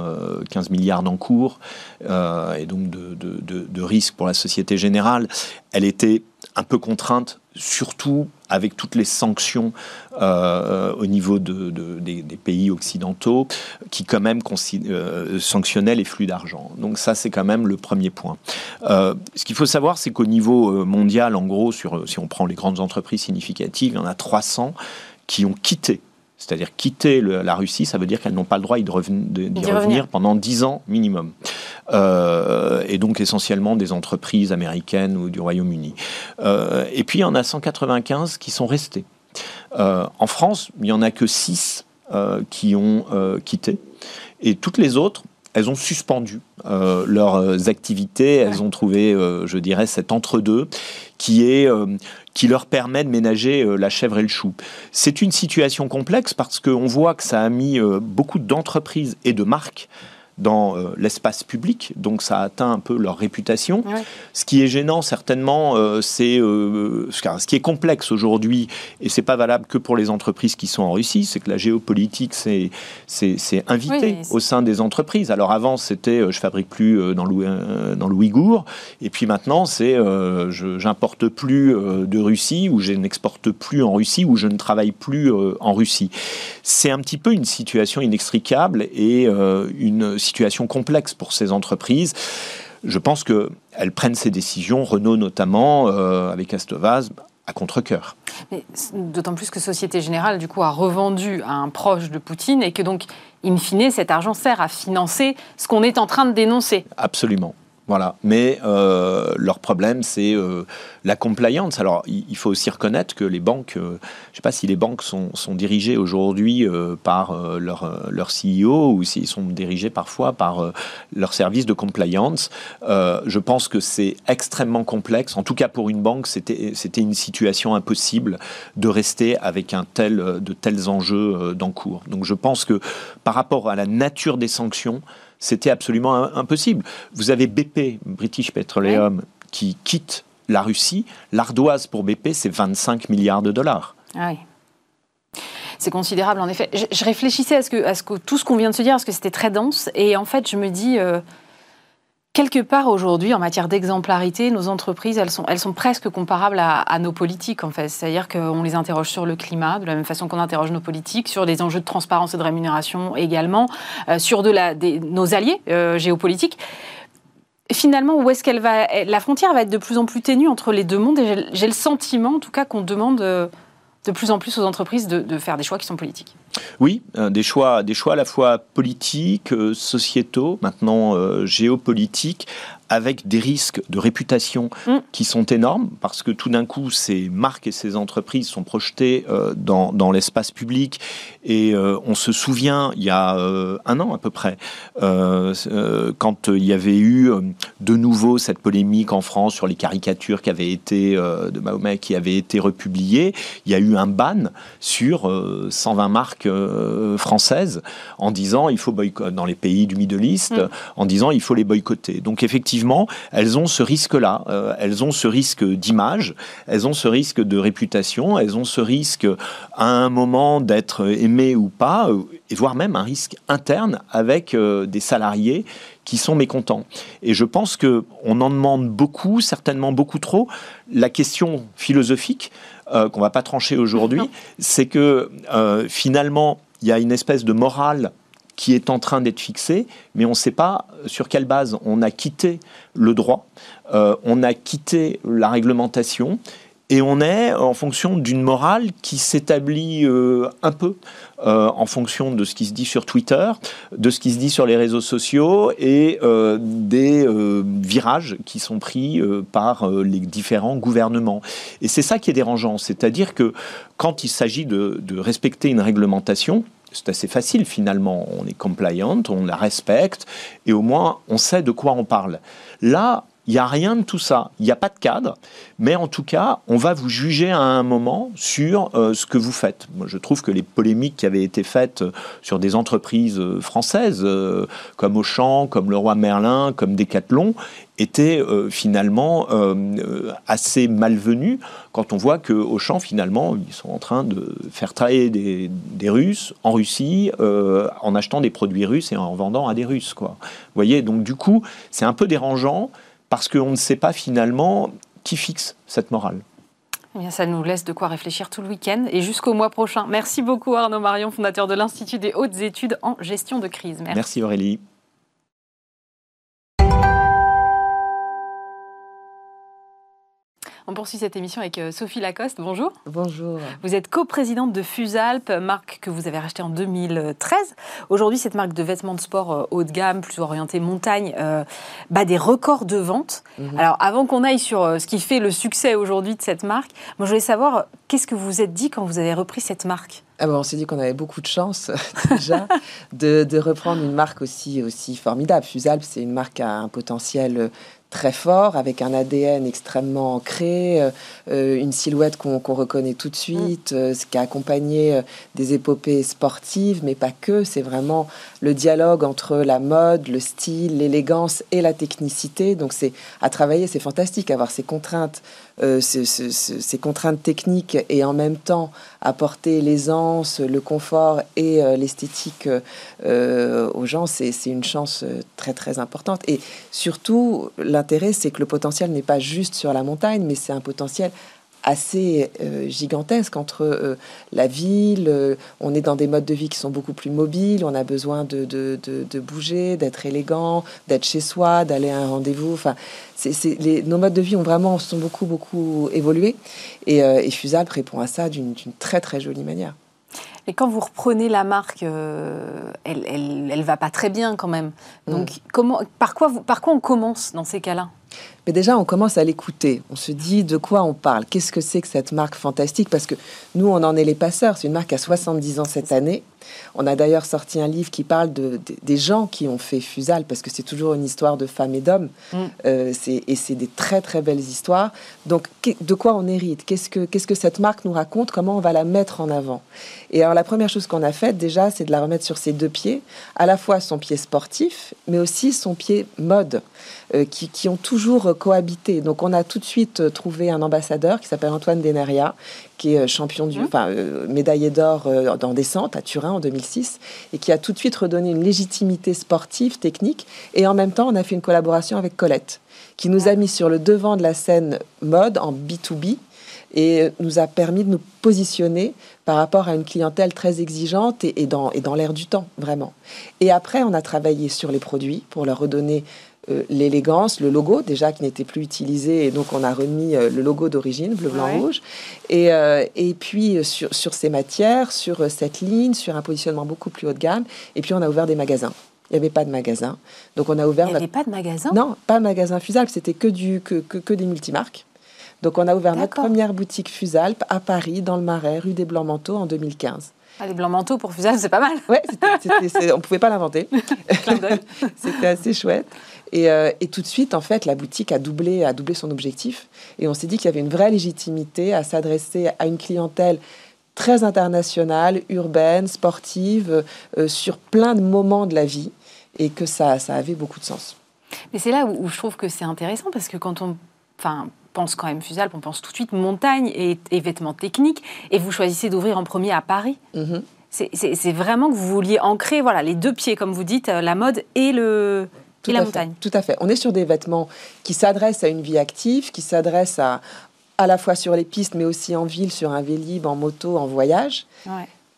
15 milliards d'encours et donc de, de, risques pour la Société Générale. Elle était un peu contrainte, surtout avec toutes les sanctions euh, au niveau de, des, pays occidentaux qui quand même euh, sanctionnaient les flux d'argent. Donc ça, c'est quand même le premier point. Euh, ce qu'il faut savoir, c'est qu'au niveau mondial, en gros, si on prend les grandes entreprises significatives, il y en a 300 qui ont quitté c'est-à-dire quitter la Russie, ça veut dire qu'elles n'ont pas le droit d'y revenir, pendant 10 ans minimum. Euh, et donc essentiellement des entreprises américaines ou du Royaume-Uni. Euh, et puis il y en a 195 qui sont restés. Euh, en France, il n'y en a que 6 qui ont quitté. Et toutes les autres, elles ont suspendu leurs activités, elles ont trouvé, je dirais, cet entre-deux qui est qui leur permet de ménager la chèvre et le chou. C'est une situation complexe parce qu'on voit que ça a mis beaucoup d'entreprises et de marques dans euh, l'espace public, donc ça atteint un peu leur réputation. Ce qui est gênant certainement, euh, c'est ce qui est complexe aujourd'hui, et c'est pas valable que pour les entreprises qui sont en Russie, c'est que la géopolitique c'est c'est invité au sein des entreprises. Alors avant c'était je fabrique plus dans le, dans le Ouïghour, et puis maintenant c'est je j'importe plus de Russie ou je n'exporte plus en Russie ou je ne travaille plus en Russie. C'est un petit peu une situation inextricable et une situation complexe pour ces entreprises. Je pense qu'elles prennent ces décisions, Renault notamment, euh, avec Astovaz, à contre-coeur. D'autant plus que Société Générale, du coup, a revendu à un proche de Poutine et que donc, in fine, cet argent sert à financer ce qu'on est en train de dénoncer. Absolument. Voilà. Mais euh, leur problème, c'est euh, la compliance. Alors, il, faut aussi reconnaître que les banques, euh, je ne sais pas si les banques sont, dirigées aujourd'hui par leur, leur CEO ou s'ils sont dirigés parfois par leur service de compliance. je pense que c'est extrêmement complexe. En tout cas, pour une banque, c'était une situation impossible de rester avec un tel, de tels enjeux d'encours. Donc, je pense que par rapport à la nature des sanctions, c'était absolument impossible. Vous avez BP, British Petroleum, qui quitte la Russie. L'ardoise pour BP, c'est 25 milliards de dollars. Ah oui. C'est considérable, en effet. Je, réfléchissais à, ce que, à ce que, tout ce qu'on vient de se dire, parce que c'était très dense. Et en fait, je me dis, euh, Quelque part aujourd'hui, en matière d'exemplarité, nos entreprises, elles sont, elles sont presque comparables à, nos politiques, en fait. C'est-à-dire qu'on les interroge sur le climat, de la même façon qu'on interroge nos politiques, sur des enjeux de transparence et de rémunération également, euh, sur de la, nos alliés euh, géopolitiques. finalement, où est-ce qu'elle va La frontière va être de plus en plus ténue entre les deux mondes, et j'ai le sentiment, en tout cas, qu'on demande euh, de plus en plus aux entreprises de, faire des choix qui sont politiques. Oui, euh, des choix, des choix à la fois politiques, euh, sociétaux, maintenant euh, géopolitiques, avec des risques de réputation mm. qui sont énormes, parce que tout d'un coup, ces marques et ces entreprises sont projetées euh, dans, dans l'espace public. Et euh, on se souvient, il y a euh, un an à peu près, quand il y avait eu de nouveau cette polémique en France sur les caricatures qui avaient été, de Mahomet qui avaient été republiées, il y a eu un ban sur 120 marques françaises en disant il faut boycotter dans les pays du Middle East, mm. en disant il faut les boycotter. Donc effectivement, elles ont ce risque-là. Euh, elles ont ce risque d'image, elles ont ce risque de réputation, elles ont ce risque à un moment d'être aimées ou pas, euh, et voire même un risque interne avec euh, des salariés qui sont mécontents. Et je pense que on en demande beaucoup, certainement beaucoup trop. La question philosophique qu'on va pas trancher aujourd'hui, c'est que finalement il y a une espèce de morale qui est en train d'être fixé, mais on ne sait pas sur quelle base. On a quitté le droit, euh, on a quitté la réglementation, et on est en fonction d'une morale qui s'établit euh, un peu euh, en fonction de ce qui se dit sur Twitter, de ce qui se dit sur les réseaux sociaux et des virages qui sont pris par les différents gouvernements. Et c'est ça qui est dérangeant, c'est-à-dire que quand il s'agit de respecter une réglementation, c'est assez facile finalement. On est compliant, on la respecte, et au moins on sait de quoi on parle. Là, il n'y a rien de tout ça. Il n'y a pas de cadre. Mais en tout cas, on va vous juger à un moment sur euh, ce que vous faites. Moi, je trouve que les polémiques qui avaient été faites euh, sur des entreprises euh, françaises, comme Auchan, comme Leroy Merlin, comme Decathlon, étaient finalement assez malvenues quand on voit que Auchan, finalement, ils sont en train de faire travailler des, des Russes en Russie en achetant des produits russes et en vendant à des Russes. Quoi. Vous voyez, donc du coup, c'est un peu dérangeant parce qu'on ne sait pas finalement qui fixe cette morale. Eh bien, ça nous laisse de quoi réfléchir tout le week-end et jusqu'au mois prochain. Merci beaucoup Arnaud Marion, fondateur de l'Institut des hautes études en gestion de crise. Merci, Merci Aurélie. On poursuit cette émission avec euh, Sophie Lacoste. Bonjour. Bonjour. Vous êtes coprésidente de Fusalp, marque que vous avez rachetée en 2013. Aujourd'hui, cette marque de vêtements de sport euh, haut de gamme, plus orientée montagne, euh, bat des records de vente. Mhm. Alors, avant qu'on aille sur ce qui fait le succès aujourd'hui de cette marque, moi, je voulais savoir qu'est-ce que vous vous êtes dit quand vous avez repris cette marque? Ah on s'est dit qu'on avait beaucoup de chance déjà de, reprendre une marque aussi, aussi formidable. Fusalp, c'est une marque à un potentiel très fort, avec un ADN extrêmement ancré, une silhouette qu'on reconnaît tout de suite, ce qui a accompagné des épopées sportives, mais pas que. C'est vraiment le dialogue entre la mode, le style, l'élégance et la technicité. Donc c'est à travailler, c'est fantastique, avoir ces contraintes, ces, ces, contraintes techniques et en même temps apporter l'aisance, le confort et l'esthétique aux gens, c'est une chance très très importante. Et surtout, l'intérêt, c'est que le potentiel n'est pas juste sur la montagne, mais c'est un potentiel assez euh, gigantesque entre euh, la ville, euh, on est dans des modes de vie qui sont beaucoup plus mobiles, on a besoin de, de, de, bouger, d'être élégant, d'être chez soi, d'aller à un rendez-vous. Enfin, c'est, les, nos modes de vie ont vraiment sont beaucoup beaucoup évolué et, et répond à ça d'une, très très jolie manière. Et quand vous reprenez la marque, elle, elle, elle, va pas très bien quand même. Donc, mm. comment, par, quoi vous, par quoi on commence dans ces cas-là? Mais déjà, on commence à l'écouter. On se dit de quoi on parle? Qu'est-ce que c'est que cette marque fantastique? Parce que nous, on en est les passeurs. C'est une marque à 70 ans cette année. On a d'ailleurs sorti un livre qui parle de, des gens qui ont fait Fusal, parce que c'est toujours une histoire de femmes et d'hommes. Mm. Euh, et c'est des très, très belles histoires. Donc, de quoi on hérite? Qu'est-ce que, qu'est-ce que cette marque nous raconte? Comment on va la mettre en avant? Et alors, la première chose qu'on a faite, déjà, c'est de la remettre sur ses deux pieds. À la fois son pied sportif, mais aussi son pied mode. Euh, qui, ont toujours cohabité. Donc on a tout de suite euh, trouvé un ambassadeur qui s'appelle Antoine Denaria, qui est euh, champion du, mmh. enfin, médaillé d'or dans descente à Turin en 2006, et qui a tout de suite redonné une légitimité sportive, technique, et en même temps on a fait une collaboration avec Colette, qui nous a mis sur le devant de la scène mode en B2B, et nous a permis de nous positionner par rapport à une clientèle très exigeante et, dans, et dans l'air du temps, vraiment. Et après, on a travaillé sur les produits pour leur redonner euh, l'élégance, le logo déjà qui n'était plus utilisé et donc on a remis euh, le logo d'origine bleu blanc rouge et, euh, et puis sur, sur ces matières, sur cette ligne, sur un positionnement beaucoup plus haut de gamme et puis on a ouvert des magasins. Il n'y avait pas de magasin. Donc on a ouvert. Il n'y avait pas de magasin Non, pas de magasin Fusalp, c'était que, du, que, que, que des multimarques. Donc on a ouvert notre première boutique Fusalp à Paris, dans le Marais, rue des Blancs-Manteaux, en 2015. Ah, les blancs manteaux pour Fusalp, c'est pas mal. Ouais, on pouvait pas l'inventer. c'était assez chouette. Euh, et, tout de suite, en fait, la boutique a doublé, a doublé son objectif. Et on s'est dit qu'il y avait une vraie légitimité à s'adresser à une clientèle très internationale, urbaine, sportive, euh, sur plein de moments de la vie, et que ça, ça avait beaucoup de sens. Mais c'est là où, je trouve que c'est intéressant, parce que quand on enfin, pense quand même Fusalp, on pense tout de suite montagne et, vêtements techniques, et vous choisissez d'ouvrir en premier à Paris. Mm-hmm. C'est vraiment que vous vouliez ancrer voilà, les deux pieds, comme vous dites, euh, la mode et le, tout la montagne. tout à fait. On est sur des vêtements qui s'adressent à une vie active, qui s'adressent à à la fois sur les pistes, mais aussi en ville, sur un vélib, en moto, en voyage,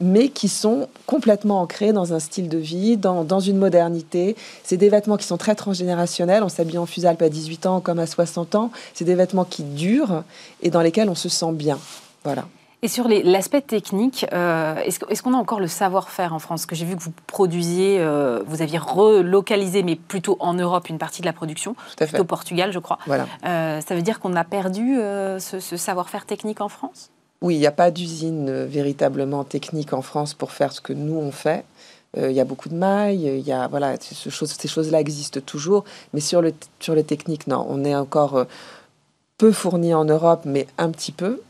mais qui sont complètement ancrés dans un style de vie, dans, dans une modernité. C'est des vêtements qui sont très transgénérationnels. On s'habille en fusalpe à 18 ans comme à 60 ans. C'est des vêtements qui durent et dans lesquels on se sent bien. Voilà. Et sur l'aspect technique, euh, est-ce qu'on a encore le savoir-faire en France? Que j'ai vu que vous produisiez, euh, vous aviez relocalisé, mais plutôt en Europe, une partie de la production, plutôt au Portugal, je crois. Voilà. Euh, ça veut dire qu'on a perdu ce, savoir-faire technique en France? Oui, il n'y a pas d'usine véritablement technique en France pour faire ce que nous on fait. Il y a beaucoup de mailles, il y a voilà, ces choses-là existent toujours, mais sur le sur les techniques, non, on est encore peu fourni en Europe, mais un petit peu.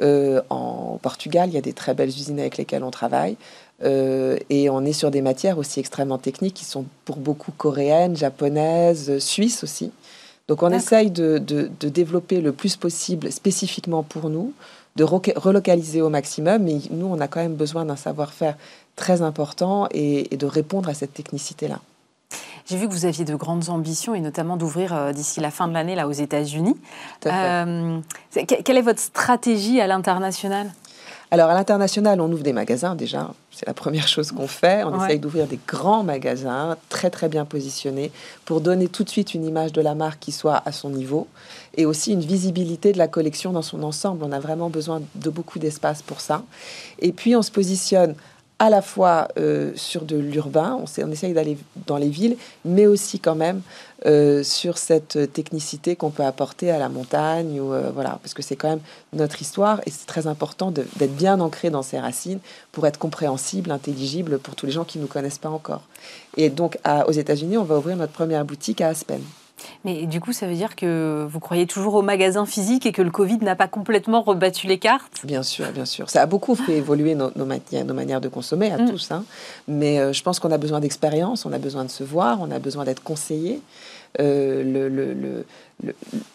Euh, en Portugal, il y a des très belles usines avec lesquelles on travaille. Euh, et on est sur des matières aussi extrêmement techniques qui sont pour beaucoup coréennes, japonaises, suisses aussi. Donc on essaye de, développer le plus possible spécifiquement pour nous, de relocaliser au maximum, mais nous, on a quand même besoin d'un savoir-faire très important et de répondre à cette technicité-là. J'ai vu que vous aviez de grandes ambitions et notamment d'ouvrir euh, d'ici la fin de l'année là aux États-Unis. Euh, quelle est votre stratégie à l'international? Alors à l'international, on ouvre des magasins déjà, c'est la première chose qu'on fait. On essaye d'ouvrir des grands magasins très très bien positionnés pour donner tout de suite une image de la marque qui soit à son niveau et aussi une visibilité de la collection dans son ensemble. On a vraiment besoin de beaucoup d'espace pour ça. Et puis on se positionne à la fois euh, sur de l'urbain, on, on, essaye d'aller dans les villes, mais aussi quand même euh, sur cette technicité qu'on peut apporter à la montagne, ou, euh, voilà, parce que c'est quand même notre histoire et c'est très important d'être bien ancré dans ses racines pour être compréhensible, intelligible pour tous les gens qui ne nous connaissent pas encore. Et donc aux États-Unis, on va ouvrir notre première boutique à Aspen. Mais du coup, ça veut dire que vous croyez toujours au magasin physique et que le Covid n'a pas complètement rebattu les cartes? Bien sûr, bien sûr. Ça a beaucoup fait évoluer nos, nos, manières, de consommer à mm. tous. Hein. Mais euh, je pense qu'on a besoin d'expérience, on a besoin de se voir, on a besoin d'être conseillé. Euh, le,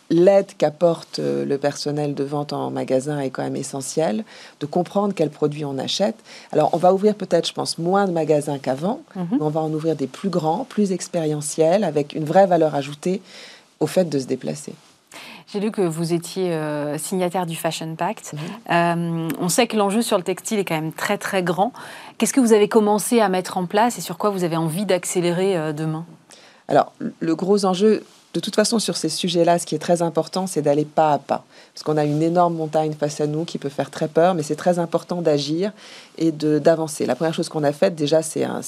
l'aide qu'apporte euh, le personnel de vente en magasin est quand même essentielle, de comprendre quels produits on achète. Alors, on va ouvrir peut-être, je pense, moins de magasins qu'avant, mhm. mais on va en ouvrir des plus grands, plus expérientiels, avec une vraie valeur ajoutée au fait de se déplacer. J'ai lu que vous étiez euh, signataire du Fashion Pact. Mhm. on sait que l'enjeu sur le textile est quand même très très grand. Qu'est-ce que vous avez commencé à mettre en place et sur quoi vous avez envie d'accélérer demain? Alors, le gros enjeu, de toute façon, sur ces sujets-là, ce qui est très important, c'est d'aller pas à pas. Parce qu'on a une énorme montagne face à nous qui peut faire très peur, mais c'est très important d'agir et d'avancer. La première chose qu'on a faite, déjà, c'est un,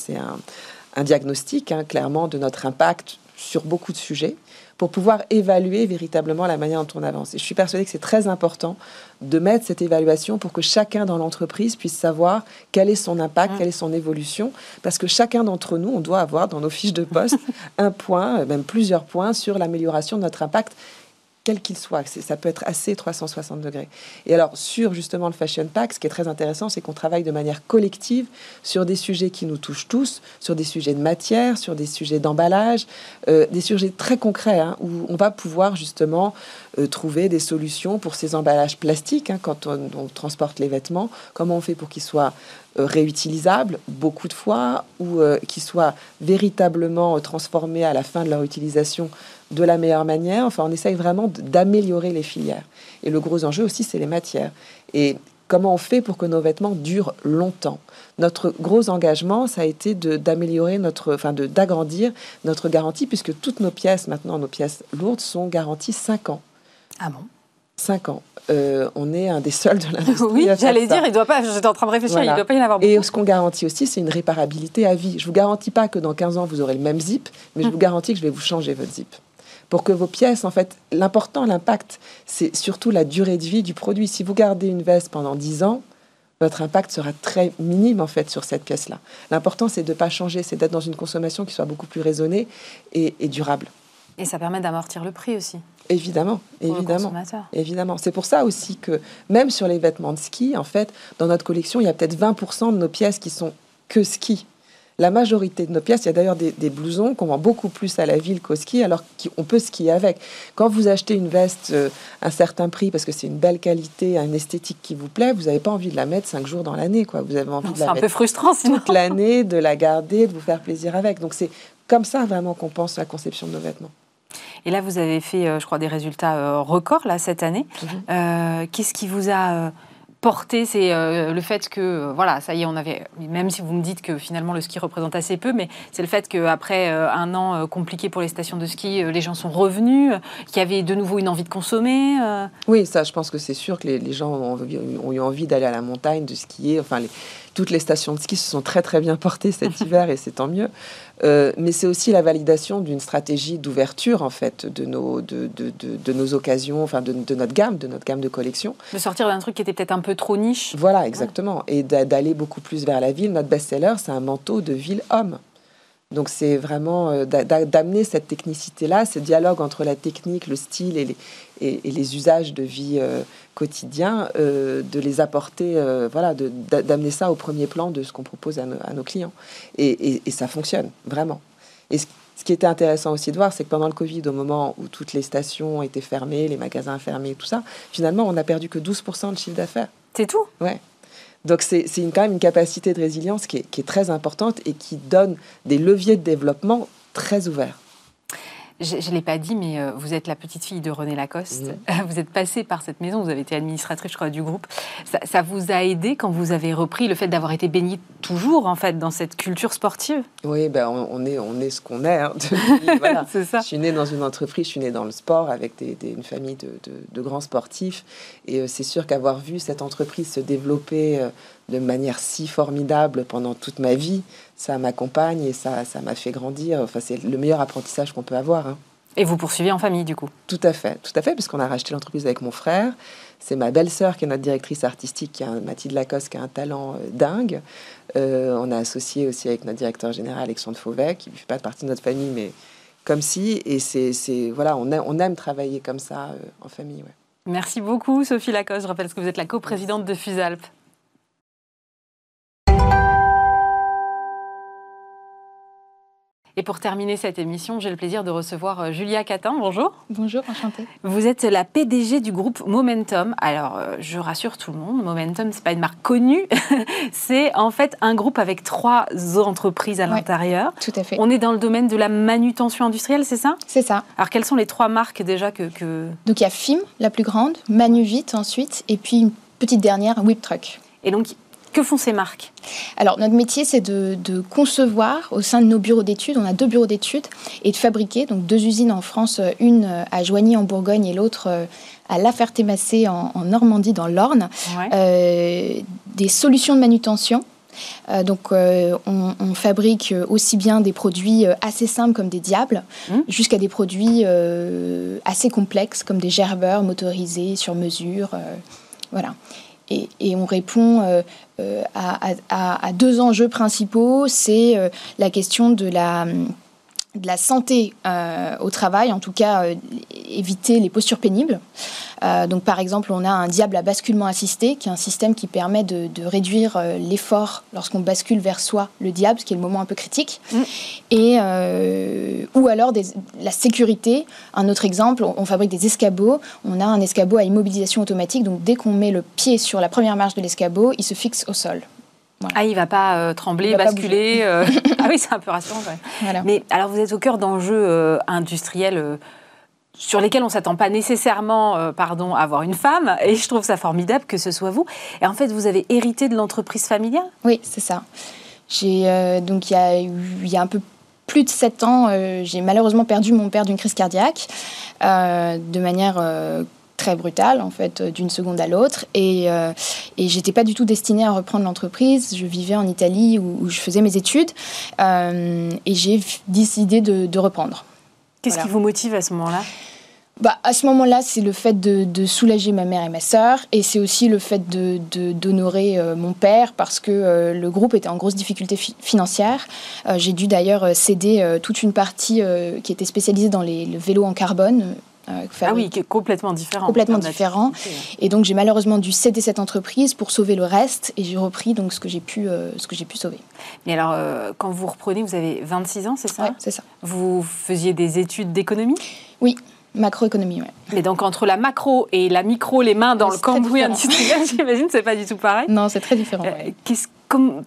un, diagnostic, hein, clairement, de notre impact sur beaucoup de sujets pour pouvoir évaluer véritablement la manière dont on avance. Et je suis persuadée que c'est très important de mettre cette évaluation pour que chacun dans l'entreprise puisse savoir quel est son impact, quelle est son évolution, parce que chacun d'entre nous, on doit avoir dans nos fiches de poste un point, même plusieurs points sur l'amélioration de notre impact quel qu'il soit. Ça peut être assez 360 degrés. Et alors, sur justement le Fashion Pack, ce qui est très intéressant, c'est qu'on travaille de manière collective sur des sujets qui nous touchent tous, sur des sujets de matière, sur des sujets d'emballage, euh, des sujets très concrets, hein, où on va pouvoir justement euh, trouver des solutions pour ces emballages plastiques, hein, quand on, transporte les vêtements, comment on fait pour qu'ils soient euh, réutilisables beaucoup de fois, ou qu'ils soient véritablement transformés à la fin de leur utilisation de la meilleure manière. Enfin, on essaye vraiment d'améliorer les filières. Et le gros enjeu aussi, c'est les matières. Et comment on fait pour que nos vêtements durent longtemps? Notre gros engagement, ça a été d'améliorer notre, enfin, d'agrandir notre garantie, puisque toutes nos pièces, maintenant, nos pièces lourdes, sont garanties 5 ans. Ah bon? 5 ans. Euh, on est un des seuls de l'industrie. oui, j'allais dire, il doit pas, j'étais en train de réfléchir, il ne doit pas y en avoir beaucoup. Et ce qu'on garantit aussi, c'est une réparabilité à vie. Je ne vous garantis pas que dans 15 ans, vous aurez le même zip, mais je hum. vous garantis que je vais vous changer votre zip pour que vos pièces, en fait, l'important, l'impact, c'est surtout la durée de vie du produit. Si vous gardez une veste pendant 10 ans, votre impact sera très minime en fait sur cette pièce-là. L'important, c'est de ne pas changer, c'est d'être dans une consommation qui soit beaucoup plus raisonnée et, durable. Et ça permet d'amortir le prix aussi. Évidemment, évidemment, évidemment. C'est pour ça aussi que même sur les vêtements de ski, en fait, dans notre collection, il y a peut-être 20% de nos pièces qui sont que ski. La majorité de nos pièces, il y a d'ailleurs des, blousons qu'on vend beaucoup plus à la ville qu'au ski, alors qu'on peut skier avec. Quand vous achetez une veste euh, à un certain prix parce que c'est une belle qualité, une esthétique qui vous plaît, vous n'avez pas envie de la mettre cinq jours dans l'année. Quoi. Vous avez envie de la mettre un peu frustrant, sinon. toute l'année, de la garder, de vous faire plaisir avec. Donc c'est comme ça vraiment qu'on pense la conception de nos vêtements. Et là, vous avez fait, euh, je crois, des résultats euh, records là cette année. Mhm. Qu'est-ce qui vous a c'est euh, le fait que, euh, voilà, ça y est, on avait, même si vous me dites que finalement le ski représente assez peu, mais c'est le fait qu'après euh, un an compliqué pour les stations de ski, les gens sont revenus, qu'il y avait de nouveau une envie de consommer. Oui, ça, je pense que c'est sûr que les, gens ont, eu envie d'aller à la montagne, de skier. Enfin, toutes les stations de ski se sont très très bien portées cet hiver et c'est tant mieux. Euh, mais c'est aussi la validation d'une stratégie d'ouverture en fait de nos, de, de, de, nos occasions, enfin de, notre gamme, de notre gamme de collection. De sortir d'un truc qui était peut-être un peu trop niche. Voilà, exactement. Et d'aller beaucoup plus vers la ville. Notre best-seller, c'est un manteau de ville homme. Donc c'est vraiment euh, d'amener cette technicité-là, ce dialogue entre la technique, le style et les, et, les usages de vie euh, quotidien, euh, de les apporter, voilà, d'amener ça au premier plan de ce qu'on propose à, nos clients. Et, ça fonctionne, vraiment. Et ce, qui était intéressant aussi de voir, c'est que pendant le Covid, au moment où toutes les stations étaient fermées, les magasins fermés, tout ça, finalement, on n'a perdu que 12% de chiffre d'affaires. C'est tout? Ouais. Donc c'est quand même une capacité de résilience qui est, très importante et qui donne des leviers de développement très ouverts. Je ne l'ai pas dit, mais euh, vous êtes la petite fille de René Lacoste. Vous êtes passée par cette maison, vous avez été administratrice, je crois, du groupe. Ça, vous a aidé quand vous avez repris le fait d'avoir été baignée toujours, en fait, dans cette culture sportive? Oui, ben, on, est, on est ce qu'on est. Hein, C'est ça. Je suis née dans une entreprise, je suis née dans le sport avec des, une famille de, de, grands sportifs. Et euh, c'est sûr qu'avoir vu cette entreprise se développer euh, de manière si formidable pendant toute ma vie, ça m'accompagne et ça, ça m'a fait grandir. Enfin, c'est le meilleur apprentissage qu'on peut avoir. Hein. Et vous poursuivez en famille, du coup? Tout à fait, tout à fait, parce qu'on a racheté l'entreprise avec mon frère. C'est ma belle-sœur qui est notre directrice artistique, qui a Mathilde Lacoste, qui a un talent euh, dingue. Euh, on a associé aussi avec notre directeur général, Alexandre Fauvet, qui ne fait pas partie de notre famille, mais comme si, et c'est voilà, on, on aime travailler comme ça en famille. Ouais. Merci beaucoup, Sophie Lacoste. Je rappelle que vous êtes la coprésidente de FUSALP. Et pour terminer cette émission, j'ai le plaisir de recevoir euh, Julia Catin. Bonjour. Bonjour, enchantée. Vous êtes la PDG du groupe Momentum. Alors, euh, je rassure tout le monde, Momentum, c'est pas une marque connue. c'est en fait un groupe avec trois entreprises à l'intérieur. Tout à fait. On est dans le domaine de la manutention industrielle, c'est ça? C'est ça. Alors, quelles sont les trois marques déjà que. Donc, il y a FIM, la plus grande, Manuvite ensuite, et puis une petite dernière, Whip Truck. Et donc, que font ces marques Alors, notre métier, c'est de, concevoir au sein de nos bureaux d'études, on a deux bureaux d'études, et de fabriquer, donc deux usines en France, une à Joigny en Bourgogne et l'autre euh, à La Ferté-Massé en, Normandie, dans l'Orne, euh, des solutions de manutention. Euh, donc, on, fabrique aussi bien des produits assez simples comme des diables, mmh. jusqu'à des produits assez complexes comme des gerbeurs motorisés sur mesure. voilà. Et, on répond euh, à, deux enjeux principaux. C'est euh, la question de la de la santé euh, au travail, en tout cas éviter les postures pénibles. donc par exemple, on a un diable à basculement assisté, qui est un système qui permet de, réduire l'effort lorsqu'on bascule vers soi le diable, ce qui est le moment un peu critique. Mm. Et, ou alors la sécurité. Un autre exemple, on, fabrique des escabeaux. On a un escabeau à immobilisation automatique, donc dès qu'on met le pied sur la première marche de l'escabeau, il se fixe au sol. Ah, il va pas euh, trembler, basculer. Euh. ah oui, c'est un peu rassurant. Mais alors, vous êtes au cœur d'enjeux euh, industriels sur lesquels on s'attend pas nécessairement, pardon, à avoir une femme. Et je trouve ça formidable que ce soit vous. Et en fait, vous avez hérité de l'entreprise familiale? Oui, c'est ça. J'ai donc il y a il y a un peu plus de 7 ans, j'ai malheureusement perdu mon père d'une crise cardiaque de manière très brutale, en fait, euh, d'une seconde à l'autre. Et, euh, et j'étais pas du tout destinée à reprendre l'entreprise. Je vivais en Italie où, je faisais mes études. Euh, et j'ai décidé de, reprendre. Qu'est-ce qui vous motive à ce moment-là? Bah, à ce moment-là, c'est le fait de, soulager ma mère et ma sœur, et c'est aussi le fait de, d'honorer mon père, parce que le groupe était en grosse difficulté financière. j'ai dû d'ailleurs céder toute une partie qui était spécialisée dans les, le vélo en carbone, euh, ah oui, qui est complètement différent. Complètement différent. Et donc j'ai malheureusement dû céder cette entreprise pour sauver le reste et j'ai repris donc ce que j'ai pu, euh, ce que j'ai pu sauver. Mais alors, euh, quand vous reprenez, vous avez 26 ans, c'est ça Oui, c'est ça. Vous faisiez des études d'économie? Oui. Macroéconomie, oui. Mais donc entre la macro et la micro, les mains dans le cambouis industriel, j'imagine, c'est pas du tout pareil. Non, c'est très différent.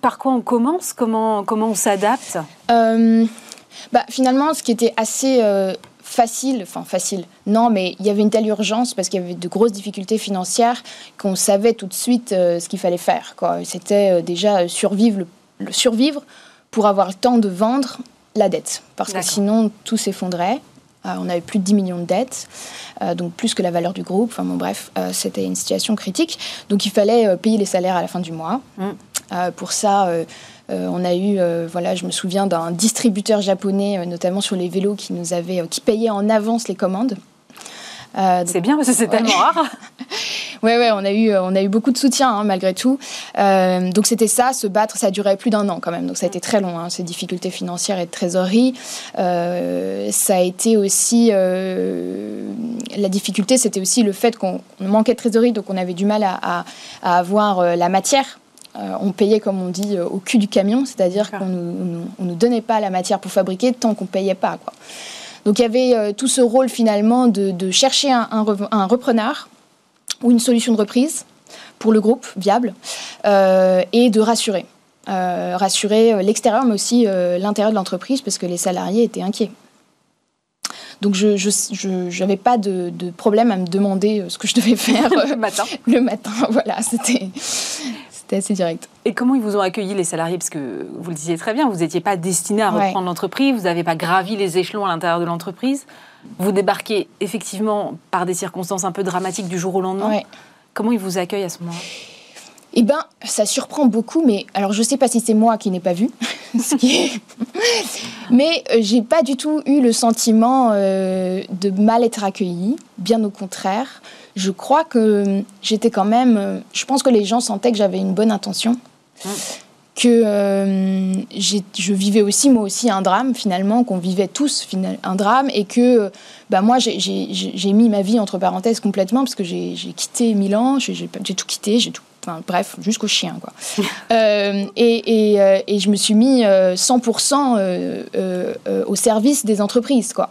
par quoi on commence? Comment comment on s'adapte? Bah, finalement, ce qui était assez facile, enfin facile, non, mais il y avait une telle urgence parce qu'il y avait de grosses difficultés financières qu'on savait tout de suite euh, ce qu'il fallait faire. C'était euh, déjà survivre, le, survivre pour avoir le temps de vendre la dette, parce que sinon tout s'effondrait. Euh, on avait plus de 10 millions de dettes, donc plus que la valeur du groupe. Enfin bon, bref, c'était une situation critique. Donc il fallait payer les salaires à la fin du mois. Mm. pour ça, euh, on a eu, euh, voilà, je me souviens d'un distributeur japonais, euh, notamment sur les vélos, qui nous avait, qui payait en avance les commandes. c'est bien parce que c'est tellement rare. ouais, ouais, on a eu, on a eu beaucoup de soutien hein, malgré tout. donc c'était ça, se battre, ça a duré plus d'un an quand même. Donc ça a été très long, hein, ces difficultés financières et de trésorerie. ça a été aussi la difficulté, c'était aussi le fait qu'on manquait de trésorerie, donc on avait du mal à avoir la matière euh, on payait, comme on dit, euh, au cul du camion, c'est-à-dire qu'on ne nous, donnait pas la matière pour fabriquer tant qu'on ne payait pas. Donc il y avait euh, tout ce rôle finalement de, chercher un, repreneur ou une solution de reprise pour le groupe viable et de rassurer. rassurer l'extérieur mais aussi l'intérieur de l'entreprise parce que les salariés étaient inquiets. Donc je n'avais pas de, de, problème à me demander ce que je devais faire le matin. Le matin, voilà, c'était c'était assez direct. Et comment ils vous ont accueilli les salariés? Parce que vous le disiez très bien, vous n'étiez pas destiné à reprendre l'entreprise, vous n'avez pas gravi les échelons à l'intérieur de l'entreprise. Vous débarquez effectivement par des circonstances un peu dramatiques du jour au lendemain. Comment ils vous accueillent à ce moment-là? Eh bien, ça surprend beaucoup, mais alors je ne sais pas si c'est moi qui n'ai pas vu, mais euh, j'ai pas du tout eu le sentiment euh, de mal être accueilli, bien au contraire je crois que j'étais quand même. Je pense que les gens sentaient que j'avais une bonne intention. que euh, je vivais aussi, moi aussi, un drame, finalement, qu'on vivait tous un drame, et que bah, moi, j'ai mis ma vie entre parenthèses complètement, parce que j'ai quitté Milan, j'ai tout quitté, j'ai tout Enfin, bref, jusqu'au chien, quoi. Euh, et, et, euh, et, je me suis mis 100% euh, au service des entreprises, quoi.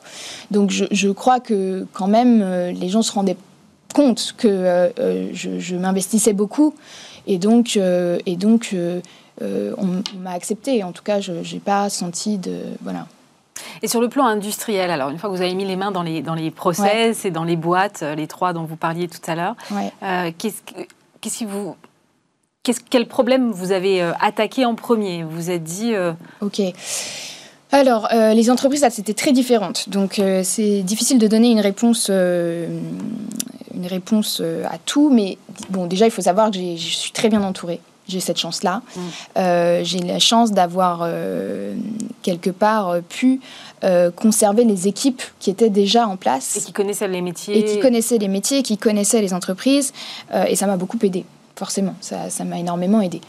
Donc, je, je, crois que quand même, les gens se rendaient compte que je, je m'investissais beaucoup. Et donc, et donc on, m'a accepté. En tout cas, je n'ai pas senti de... Voilà. Et sur le plan industriel, alors une fois que vous avez mis les mains dans les, dans les process et dans les boîtes, les trois dont vous parliez tout à l'heure, qu'est-ce que Qu'est-ce qui vous quel problème vous avez euh, attaqué en premier? Vous vous êtes dit. Euh, ok. Alors, euh, les entreprises, là, c'était très différentes. Donc, c'est difficile de donner une réponse, une réponse à tout. Mais bon, déjà, il faut savoir que je suis très bien entourée. J'ai cette chance-là. Mm. j'ai la chance d'avoir, quelque part, pu conserver les équipes qui étaient déjà en place. Et qui connaissaient les métiers. Et qui connaissaient les métiers, qui connaissaient les entreprises. et ça m'a beaucoup aidé forcément, ça m'a énormément aidé.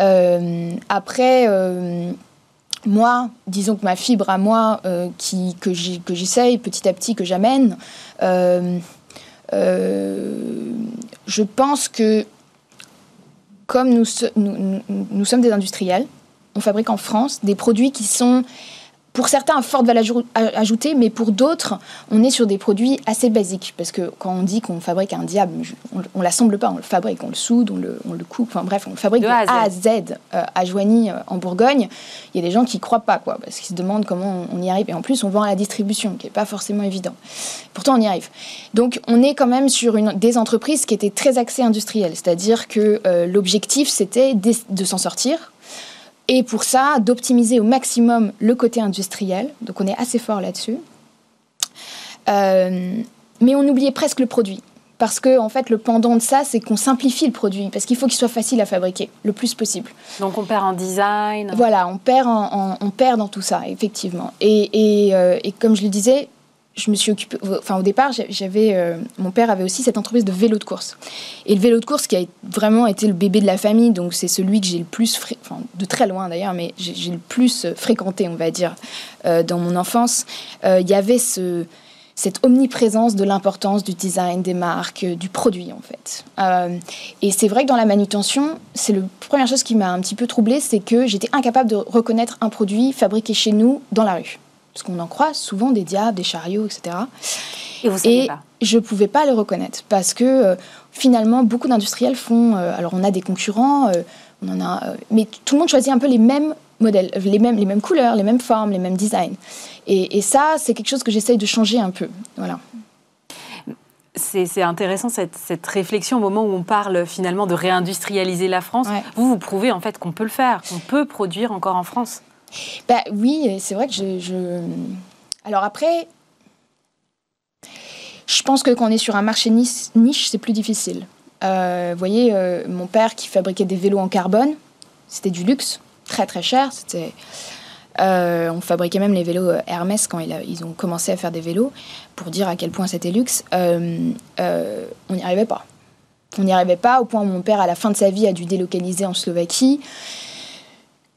Euh, après, euh, moi, disons que ma fibre à moi, euh, qui, que j'essaye petit à petit, que j'amène, je pense que comme nous, sommes des industriels, on fabrique en France des produits qui sont pour certains, à forte valeur ajoutée, mais pour d'autres, on est sur des produits assez basiques. Parce que quand on dit qu'on fabrique un diable, on ne l'assemble pas, on le fabrique, on le soude, on le, on le coupe, enfin bref, on le fabrique de, A à Z, euh, à Joigny, euh, en Bourgogne. Il y a des gens qui ne croient pas, quoi, parce qu'ils se demandent comment on, y arrive. Et en plus, on vend à la distribution, qui n'est pas forcément évident. Pourtant, on y arrive. Donc, on est quand même sur une, des entreprises qui étaient très axées industrielles. C'est-à-dire que euh, l'objectif, c'était de s'en sortir, et pour ça, d'optimiser au maximum le côté industriel. Donc on est assez fort là-dessus. Euh, mais on oubliait presque le produit. Parce que, en fait, le pendant de ça, c'est qu'on simplifie le produit. Parce qu'il faut qu'il soit facile à fabriquer, le plus possible. Donc, on perd en design. Voilà, on perd, on perd dans tout ça, effectivement. Et, et, euh, et comme je le disais, je me suis occupée. Enfin, au départ, j'avais. Euh, mon père avait aussi cette entreprise de vélo de course. Et le vélo de course qui a vraiment été le bébé de la famille, donc c'est celui que j'ai le plus. Enfin, de très loin d'ailleurs, mais j'ai le plus euh, fréquenté, on va dire, euh, dans mon enfance. Il y avait ce, cette omniprésence de l'importance du design, des marques, du produit, en fait. et c'est vrai que dans la manutention, c'est la première chose qui m'a un petit peu troublée, c'est que j'étais incapable de reconnaître un produit fabriqué chez nous dans la rue parce qu'on en croise souvent des diables, des chariots, etc. Et, vous et pas. je ne pouvais pas le reconnaître parce que euh, finalement, beaucoup d'industriels font. Euh, alors, on a des concurrents, euh, on en a, mais tout le monde choisit un peu les mêmes modèles, les mêmes, les mêmes couleurs, les mêmes formes, les mêmes designs. Et, ça, c'est quelque chose que j'essaye de changer un peu. Voilà. C'est intéressant cette, cette, réflexion au moment où on parle finalement de réindustrialiser la France. Vous, vous prouvez en fait qu'on peut le faire, qu'on peut produire encore en France. Bah oui, c'est vrai que je, Alors après, je pense que quand on est sur un marché niche, c'est plus difficile. Euh, vous voyez, euh, mon père qui fabriquait des vélos en carbone, c'était du luxe, très très cher. C'était, euh, on fabriquait même les vélos Hermès quand ils ont commencé à faire des vélos, pour dire à quel point c'était luxe. on n'y arrivait pas. On n'y arrivait pas au point où mon père, à la fin de sa vie, a dû délocaliser en Slovaquie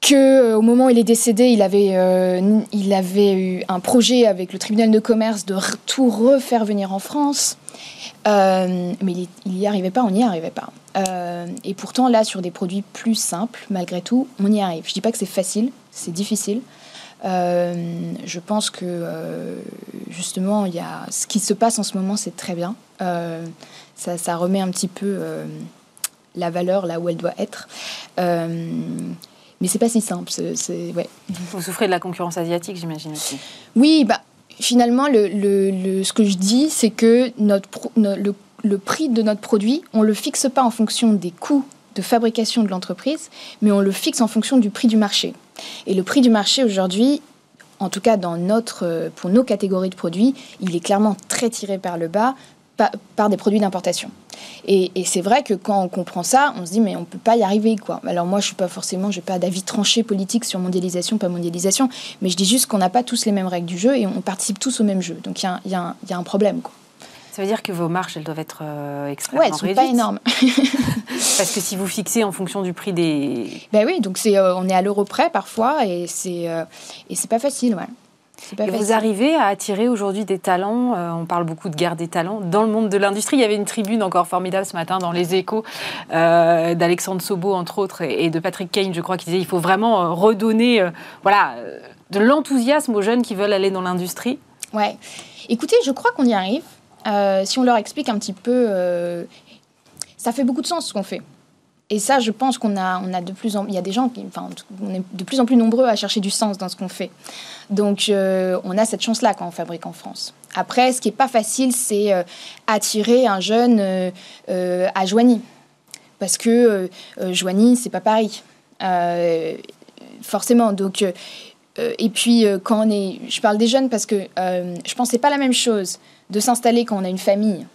que euh, au moment où il est décédé, il avait, euh, il avait eu un projet avec le tribunal de commerce de tout refaire venir en France. Euh, mais il n'y arrivait pas, on n'y arrivait pas. et pourtant, là, sur des produits plus simples, malgré tout, on y arrive. Je ne dis pas que c'est facile, c'est difficile. je pense que justement, y a... ce qui se passe en ce moment, c'est très bien. Ça, remet un petit peu la valeur là où elle doit être. Mais c'est pas si simple. C'est, ouais. Vous souffrez de la concurrence asiatique, j'imagine aussi. Oui, bah, finalement, le, le, ce que je dis, c'est que notre, le, le, prix de notre produit, on ne le fixe pas en fonction des coûts de fabrication de l'entreprise, mais on le fixe en fonction du prix du marché. Et le prix du marché aujourd'hui, en tout cas dans notre, pour nos catégories de produits, il est clairement très tiré par le bas par des produits d'importation. Et, c'est vrai que quand on comprend ça, on se dit mais on peut pas y arriver quoi. Alors moi je suis pas forcément, j'ai pas d'avis tranché politique sur mondialisation, pas mondialisation, mais je dis juste qu'on n'a pas tous les mêmes règles du jeu et on participe tous au même jeu. Donc il y, y, y a, un problème quoi. Ça veut dire que vos marges, elles doivent être euh, extrêmement Ouais, elles sont pas énormes. Parce que si vous fixez en fonction du prix des... Ben oui, donc c'est, euh, on est à l'euro près parfois et c'est, euh, et c'est pas facile, ouais. Pas Et vous arrivez à attirer aujourd'hui des talents, euh, on parle beaucoup de guerre des talents, dans le monde de l'industrie. Il y avait une tribune encore formidable ce matin dans Les Échos euh, d'Alexandre Sobo, entre autres, et, et de Patrick Kane, je crois, qui disait il faut vraiment euh, redonner euh, voilà, de l'enthousiasme aux jeunes qui veulent aller dans l'industrie. Ouais. Écoutez, je crois qu'on y arrive. Si on leur explique un petit peu, ça fait beaucoup de sens ce qu'on fait. Et ça, je pense qu'on a, on a de plus en, il y a des gens qui, enfin, on est de plus en plus nombreux à chercher du sens dans ce qu'on fait. Donc, euh, on a cette chance-là quand on fabrique en France. Après, ce qui est pas facile, c'est euh, attirer un jeune euh, à Joigny, parce que Joigny, c'est pas Paris, forcément. Donc et puis, quand on est. Je parle des jeunes parce que je pense que c'est pas la même chose de s'installer quand on a une famille.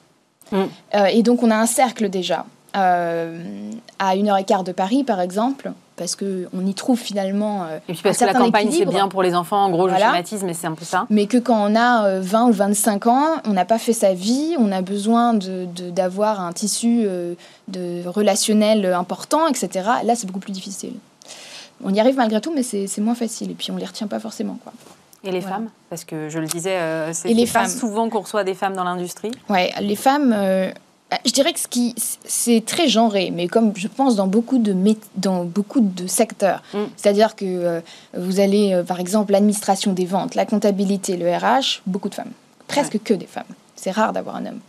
Mm. Euh, et donc, on a un cercle déjà. Euh, à une heure et quart de Paris, par exemple, parce qu'on y trouve finalement. euh, Et puis parce un que la campagne, c'est bien pour les enfants, en gros, Voilà. je schématise, mais c'est un peu ça. Mais que quand on a euh, 20 ou 25 ans, on n'a pas fait sa vie, on a besoin de- de- d'avoir un tissu euh, de relationnel important, etc. Là, c'est beaucoup plus difficile. On y arrive malgré tout, mais c'est moins facile. Et puis, on les retient pas forcément. Quoi. Et les Voilà. femmes? Parce que je le disais, euh, c'est pas femmes. souvent qu'on reçoit des femmes dans l'industrie. Ouais, les femmes, euh, je dirais que ce qui, c'est très genré, mais comme je pense dans beaucoup de, mé- dans beaucoup de secteurs. Mm. C'est-à-dire que euh, vous allez, euh, par exemple, l'administration des ventes, la comptabilité, le RH, beaucoup de femmes. Presque que des femmes. C'est rare d'avoir un homme.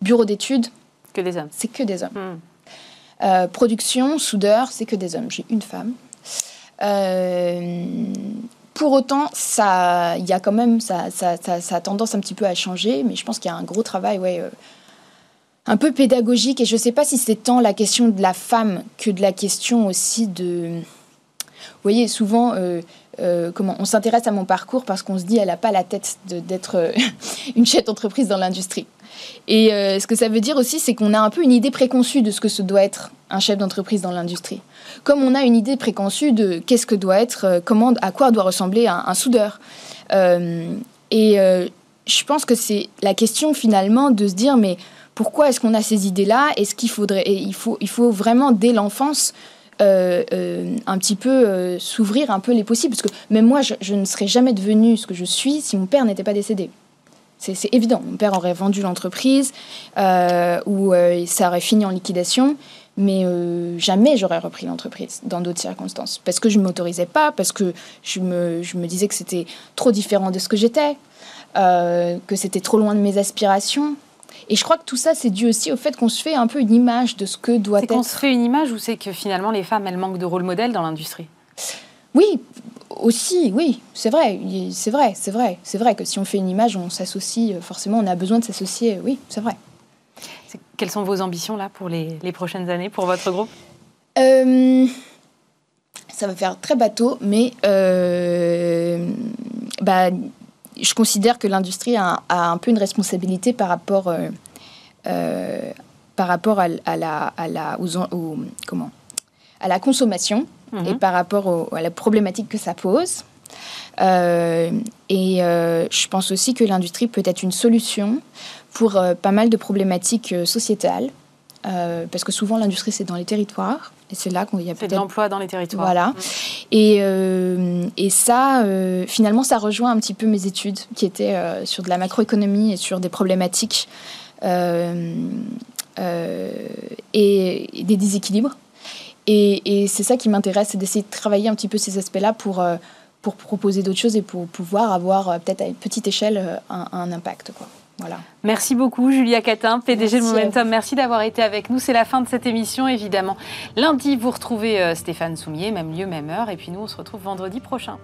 Bureau d'études, Que des hommes. c'est que des hommes. Hmm. Euh, production, soudeur, c'est que des hommes. J'ai une femme. Pour autant, ça, il y a quand même, ça, ça, ça- ça a tendance un petit peu à changer, mais je pense qu'il y a un gros travail, ouais, un peu pédagogique. Et je ne sais pas si c'est tant la question de la femme que de la question aussi de. Vous voyez, souvent, euh, euh, comment on s'intéresse à mon parcours parce qu'on se dit elle n'a pas la tête d'être euh, une chef d'entreprise dans l'industrie. Et ce que ça veut dire aussi, c'est qu'on a un peu une idée préconçue de ce que ce doit être un chef d'entreprise dans l'industrie. Comme on a une idée préconçue de qu'est-ce que doit être, comment, à quoi doit ressembler un, soudeur. Et je pense que c'est la question finalement de se dire mais pourquoi est-ce qu'on a ces idées-là Est-ce qu'il faudrait, il faut, il faut vraiment dès l'enfance euh, euh, un petit peu euh, s'ouvrir un peu les possibles. Parce que même moi, je, ne serais jamais devenue ce que je suis si mon père n'était pas décédé. C'est évident. Mon père aurait vendu l'entreprise ou ça aurait fini en liquidation. Mais jamais j'aurais repris l'entreprise dans d'autres circonstances. Parce que je ne m'autorisais pas, parce que je me, je me disais que c'était trop différent de ce que j'étais, que c'était trop loin de mes aspirations. Et je crois que tout ça, c'est dû aussi au fait qu'on se fait un peu une image de ce que doit C'est qu'on être. se fait une image ou c'est que finalement les femmes, elles manquent de rôle modèle dans l'industrie? Oui, aussi, oui, c'est vrai, c'est vrai, c'est vrai, c'est vrai que si on fait une image, on s'associe, euh, forcément, on a besoin de s'associer, oui, c'est vrai. Quelles sont vos ambitions là pour les, les prochaines années pour votre groupe? Euh, ça va faire très bateau, mais euh, bah, je considère que l'industrie a, a un peu une responsabilité par rapport, euh, euh, par rapport à, à la, à la, aux en- aux- comment, à la consommation Mhm. et par rapport au- à la problématique que ça pose. Euh, et je pense aussi que l'industrie peut être une solution pour pas mal de problématiques sociétales. Euh, parce que souvent l'industrie c'est dans les territoires et c'est là qu'on y a peut-être l'emploi dans les territoires. voilà Mm. et, euh, et ça euh, finalement ça rejoint un petit peu mes études qui étaient sur de la macroéconomie et sur des problématiques et, et des déséquilibres et, et c'est ça qui m'intéresse c'est d'essayer de travailler un petit peu ces aspects là pour pour proposer d'autres choses et pour pouvoir avoir peut-être à une petite échelle un, un impact quoi voilà Merci beaucoup, Julia Catin, PDG de Merci Momentum. Merci d'avoir été avec nous. C'est la fin de cette émission, évidemment. Lundi, vous retrouvez euh, Stéphane Soumier, même lieu, même heure. Et puis nous, on se retrouve vendredi prochain.